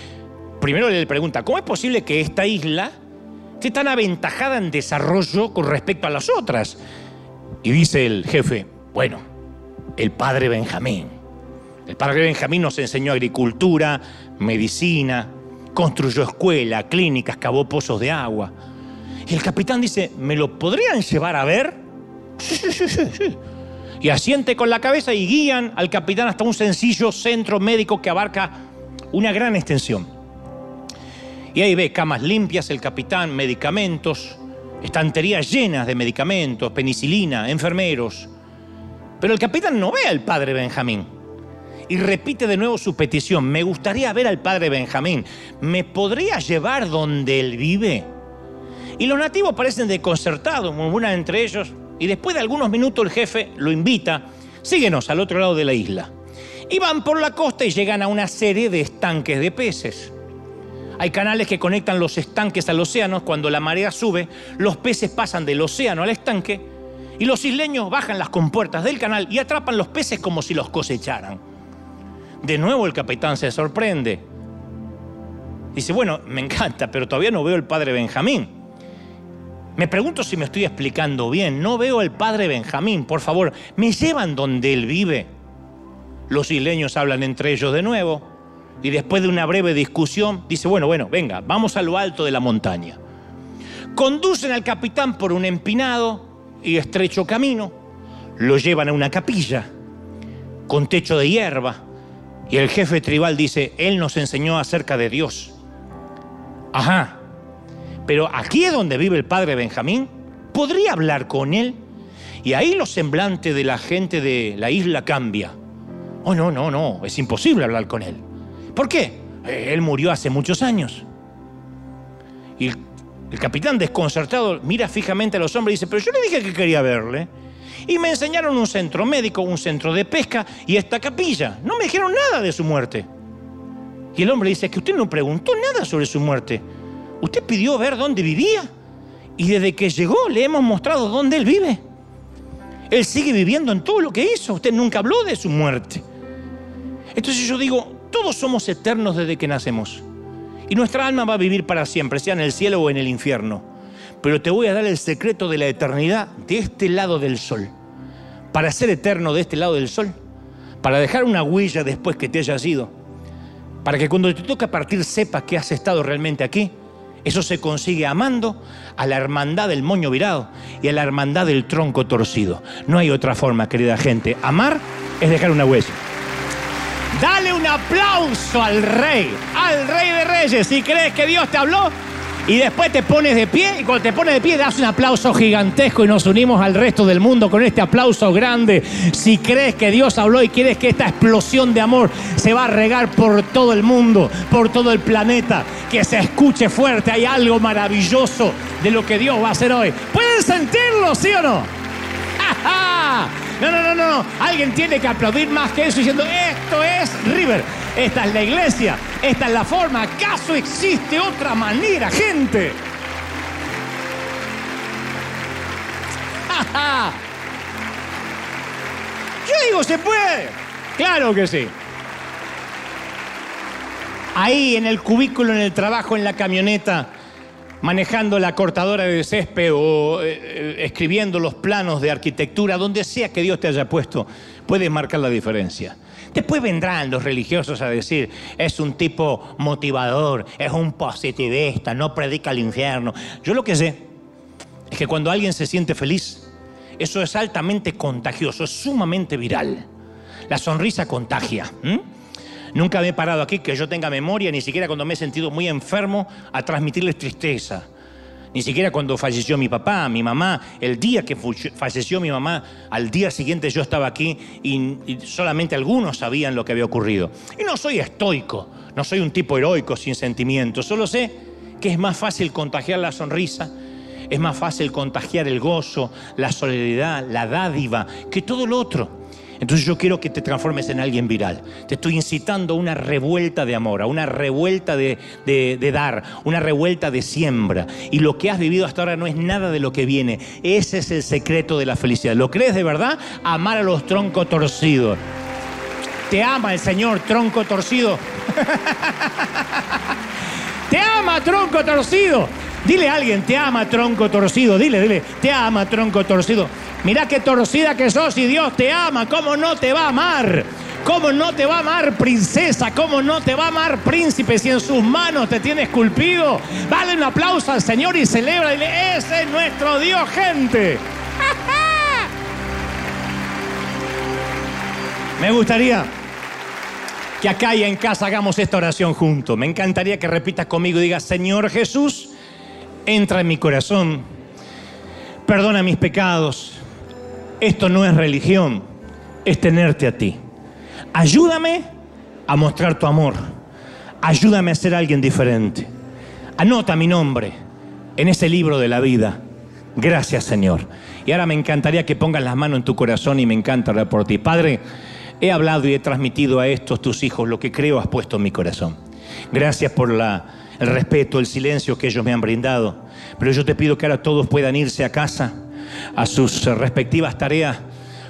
primero le pregunta, ¿cómo es posible que esta isla esté tan aventajada en desarrollo con respecto a las otras? Y dice el jefe, bueno, el padre Benjamín. El padre Benjamín nos enseñó agricultura, medicina, construyó escuelas, clínicas, cavó pozos de agua. Y el capitán dice, ¿me lo podrían llevar a ver? Sí, sí, sí, sí. Y asiente con la cabeza y guían al capitán hasta un sencillo centro médico que abarca una gran extensión. Y ahí ve camas limpias el capitán, medicamentos, estanterías llenas de medicamentos, penicilina, enfermeros. Pero el capitán no ve al padre Benjamín. Y repite de nuevo su petición. Me gustaría ver al padre Benjamín. ¿Me podría llevar donde él vive? Y los nativos parecen desconcertados, murmuran entre ellos. y después de algunos minutos el jefe lo invita, síguenos al otro lado de la isla. Y van por la costa y llegan a una serie de estanques de peces. Hay canales que conectan los estanques al océano. Cuando la marea sube, los peces pasan del océano al estanque y los isleños bajan las compuertas del canal y atrapan los peces como si los cosecharan. De nuevo el capitán se sorprende. Dice, bueno, me encanta, pero todavía no veo el padre Benjamín. Me pregunto si me estoy explicando bien. No veo el padre Benjamín. Por favor, ¿me llevan donde él vive? Los isleños hablan entre ellos de nuevo y después de una breve discusión dice, bueno, bueno, venga, vamos a lo alto de la montaña. Conducen al capitán por un empinado y estrecho camino, lo llevan a una capilla con techo de hierba y el jefe tribal dice, él nos enseñó acerca de Dios. Ajá, pero aquí es donde vive el padre Benjamín, ¿podría hablar con él? Y ahí los semblantes de la gente de la isla cambia. Oh, no, no, no, es imposible hablar con él. ¿Por qué? Eh, él murió hace muchos años. Y el, capitán desconcertado mira fijamente a los hombres y dice, pero yo le dije que quería verle. Y me enseñaron un centro médico, un centro de pesca y esta capilla. No me dijeron nada de su muerte. Y el hombre dice que usted no preguntó nada sobre su muerte. Usted pidió ver dónde vivía. Y desde que llegó le hemos mostrado dónde él vive. Él sigue viviendo en todo lo que hizo. Usted nunca habló de su muerte. Entonces yo digo, todos somos eternos desde que nacemos. Y nuestra alma va a vivir para siempre, sea en el cielo o en el infierno. Pero te voy a dar el secreto de la eternidad de este lado del sol. Para ser eterno de este lado del sol. Para dejar una huella después que te hayas ido. Para que cuando te toca partir sepas que has estado realmente aquí. Eso se consigue amando a la hermandad del moño virado y a la hermandad del tronco torcido. No hay otra forma, querida gente. Amar es dejar una huella. Dale un aplauso al rey, al rey de reyes. Si crees que Dios te habló y después te pones de pie y cuando te pones de pie das un aplauso gigantesco y nos unimos al resto del mundo con este aplauso grande. Si crees que Dios habló y quieres que esta explosión de amor se va a regar por todo el mundo, por todo el planeta, que se escuche fuerte, hay algo maravilloso de lo que Dios va a hacer hoy. ¿Pueden sentirlo, sí o no? ¡Ja, no, no, no, no. Alguien tiene que aplaudir más que eso diciendo, esto es River. Esta es la iglesia. Esta es la forma. ¿Acaso existe otra manera, gente? Yo digo, se puede. Claro que sí. Ahí en el cubículo, en el trabajo, en la camioneta, manejando la cortadora de césped o eh, eh, escribiendo los planos de arquitectura, donde sea que Dios te haya puesto, puedes marcar la diferencia. Después vendrán los religiosos a decir, es un tipo motivador, es un positivista, no predica el infierno. Yo lo que sé es que cuando alguien se siente feliz, eso es altamente contagioso, es sumamente viral. La sonrisa contagia. Nunca me he parado aquí que yo tenga memoria, ni siquiera cuando me he sentido muy enfermo, a transmitirles tristeza. Ni siquiera cuando falleció mi papá, mi mamá, el día que falleció mi mamá, al día siguiente yo estaba aquí y, solamente algunos sabían lo que había ocurrido. Y no soy estoico, no soy un tipo heroico sin sentimientos, solo sé que es más fácil contagiar la sonrisa, es más fácil contagiar el gozo, la solidaridad, la dádiva, que todo lo otro. Entonces yo quiero que te transformes en alguien viral. Te estoy incitando a una revuelta de amor, a una revuelta de, dar, una revuelta de siembra. Y lo que has vivido hasta ahora no es nada de lo que viene. Ese es el secreto de la felicidad. ¿Lo crees de verdad? Amar a los troncos torcidos. Te ama el Señor, tronco torcido. te ama, tronco torcido. Dile a alguien, te ama, tronco torcido. Dile, dile, te ama, tronco torcido. Mira qué torcida que sos y Dios te ama. ¿Cómo no te va a amar? ¿Cómo no te va a amar princesa? ¿Cómo no te va a amar príncipe si en sus manos te tiene esculpido? Dale un aplauso al Señor y celebra. Dile, ese es nuestro Dios, gente. Me gustaría que acá y en casa hagamos esta oración juntos. Me encantaría que repitas conmigo y digas, Señor Jesús, entra en mi corazón, perdona mis pecados esto no es religión, es tenerte a ti. Ayúdame a mostrar tu amor. Ayúdame a ser alguien diferente. Anota mi nombre en ese libro de la vida. Gracias, Señor. Y ahora me encantaría que pongas las manos en tu corazón y me encanta hablar por ti. Padre, he hablado y he transmitido a estos tus hijos lo que creo has puesto en mi corazón. Gracias por la, el respeto, el silencio que ellos me han brindado. Pero yo te pido que ahora todos puedan irse a casa, a sus respectivas tareas,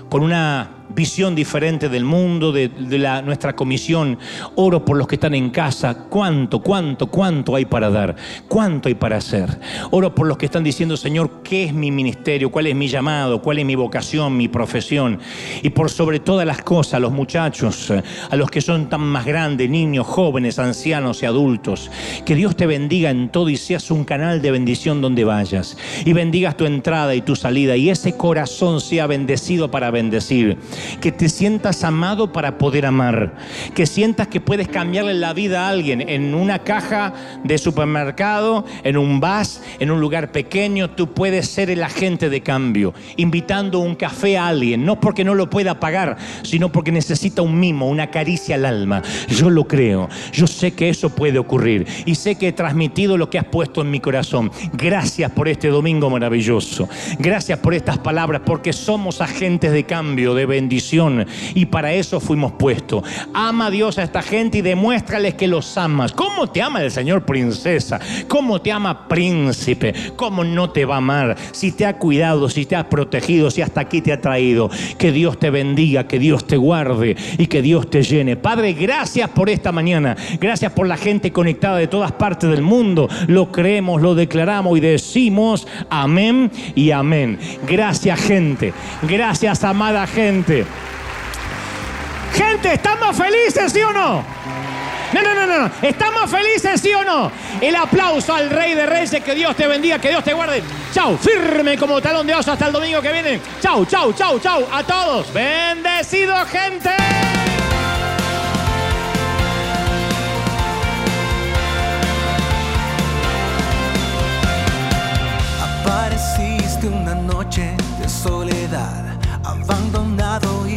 con una visión diferente del mundo, de, la, nuestra comisión. Oro por los que están en casa. ¿Cuánto, cuánto, cuánto hay para dar? ¿Cuánto hay para hacer? Oro por los que están diciendo, Señor, ¿qué es mi ministerio? ¿Cuál es mi llamado? ¿Cuál es mi vocación, mi profesión? Y por sobre todas las cosas, a los muchachos, a los que son tan más grandes, niños, jóvenes, ancianos y adultos. Que Dios te bendiga en todo y seas un canal de bendición donde vayas. Y bendigas tu entrada y tu salida. Y ese corazón sea bendecido para bendecir que te sientas amado para poder amar, que sientas que puedes cambiarle la vida a alguien en una caja de supermercado, en un bus, en un lugar pequeño, tú puedes ser el agente de cambio, invitando un café a alguien, no porque no lo pueda pagar, sino porque necesita un mimo, una caricia al alma. Yo lo creo, yo sé que eso puede ocurrir. Y sé que he transmitido lo que has puesto en mi corazón. Gracias por este domingo maravilloso, gracias por estas palabras, porque somos agentes de cambio, de bendición y para eso fuimos puestos. Ama Dios a esta gente y demuéstrales que los amas. ¿Cómo te ama el Señor princesa? ¿Cómo te ama príncipe? ¿Cómo no te va a amar? Si te ha cuidado, si te ha protegido, si hasta aquí te ha traído. Que Dios te bendiga, que Dios te guarde y que Dios te llene. Padre, gracias por esta mañana. Gracias por la gente conectada de todas partes del mundo. Lo creemos, lo declaramos y decimos amén y amén. Gracias gente. Gracias amada gente. Gente, ¿estamos felices, sí o no? No, no, no, no. ¿Estamos felices, sí o no? El aplauso al Rey de Reyes, que Dios te bendiga, que Dios te guarde. Chau, firme como talón de oso hasta el domingo que viene. Chau, chau, chau, chau. A todos. Bendecido, gente. Apareciste una noche de soledad, abandonado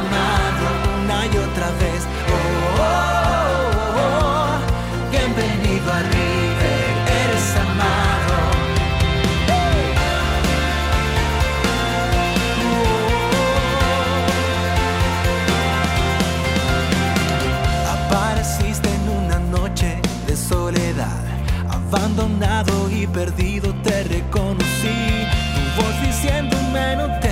amado una y otra vez. Oh, oh, oh, oh, bienvenido a River, eres amado. Apareciste en una noche de soledad, abandonado y perdido te reconocí. Tu voz diciéndome no temas,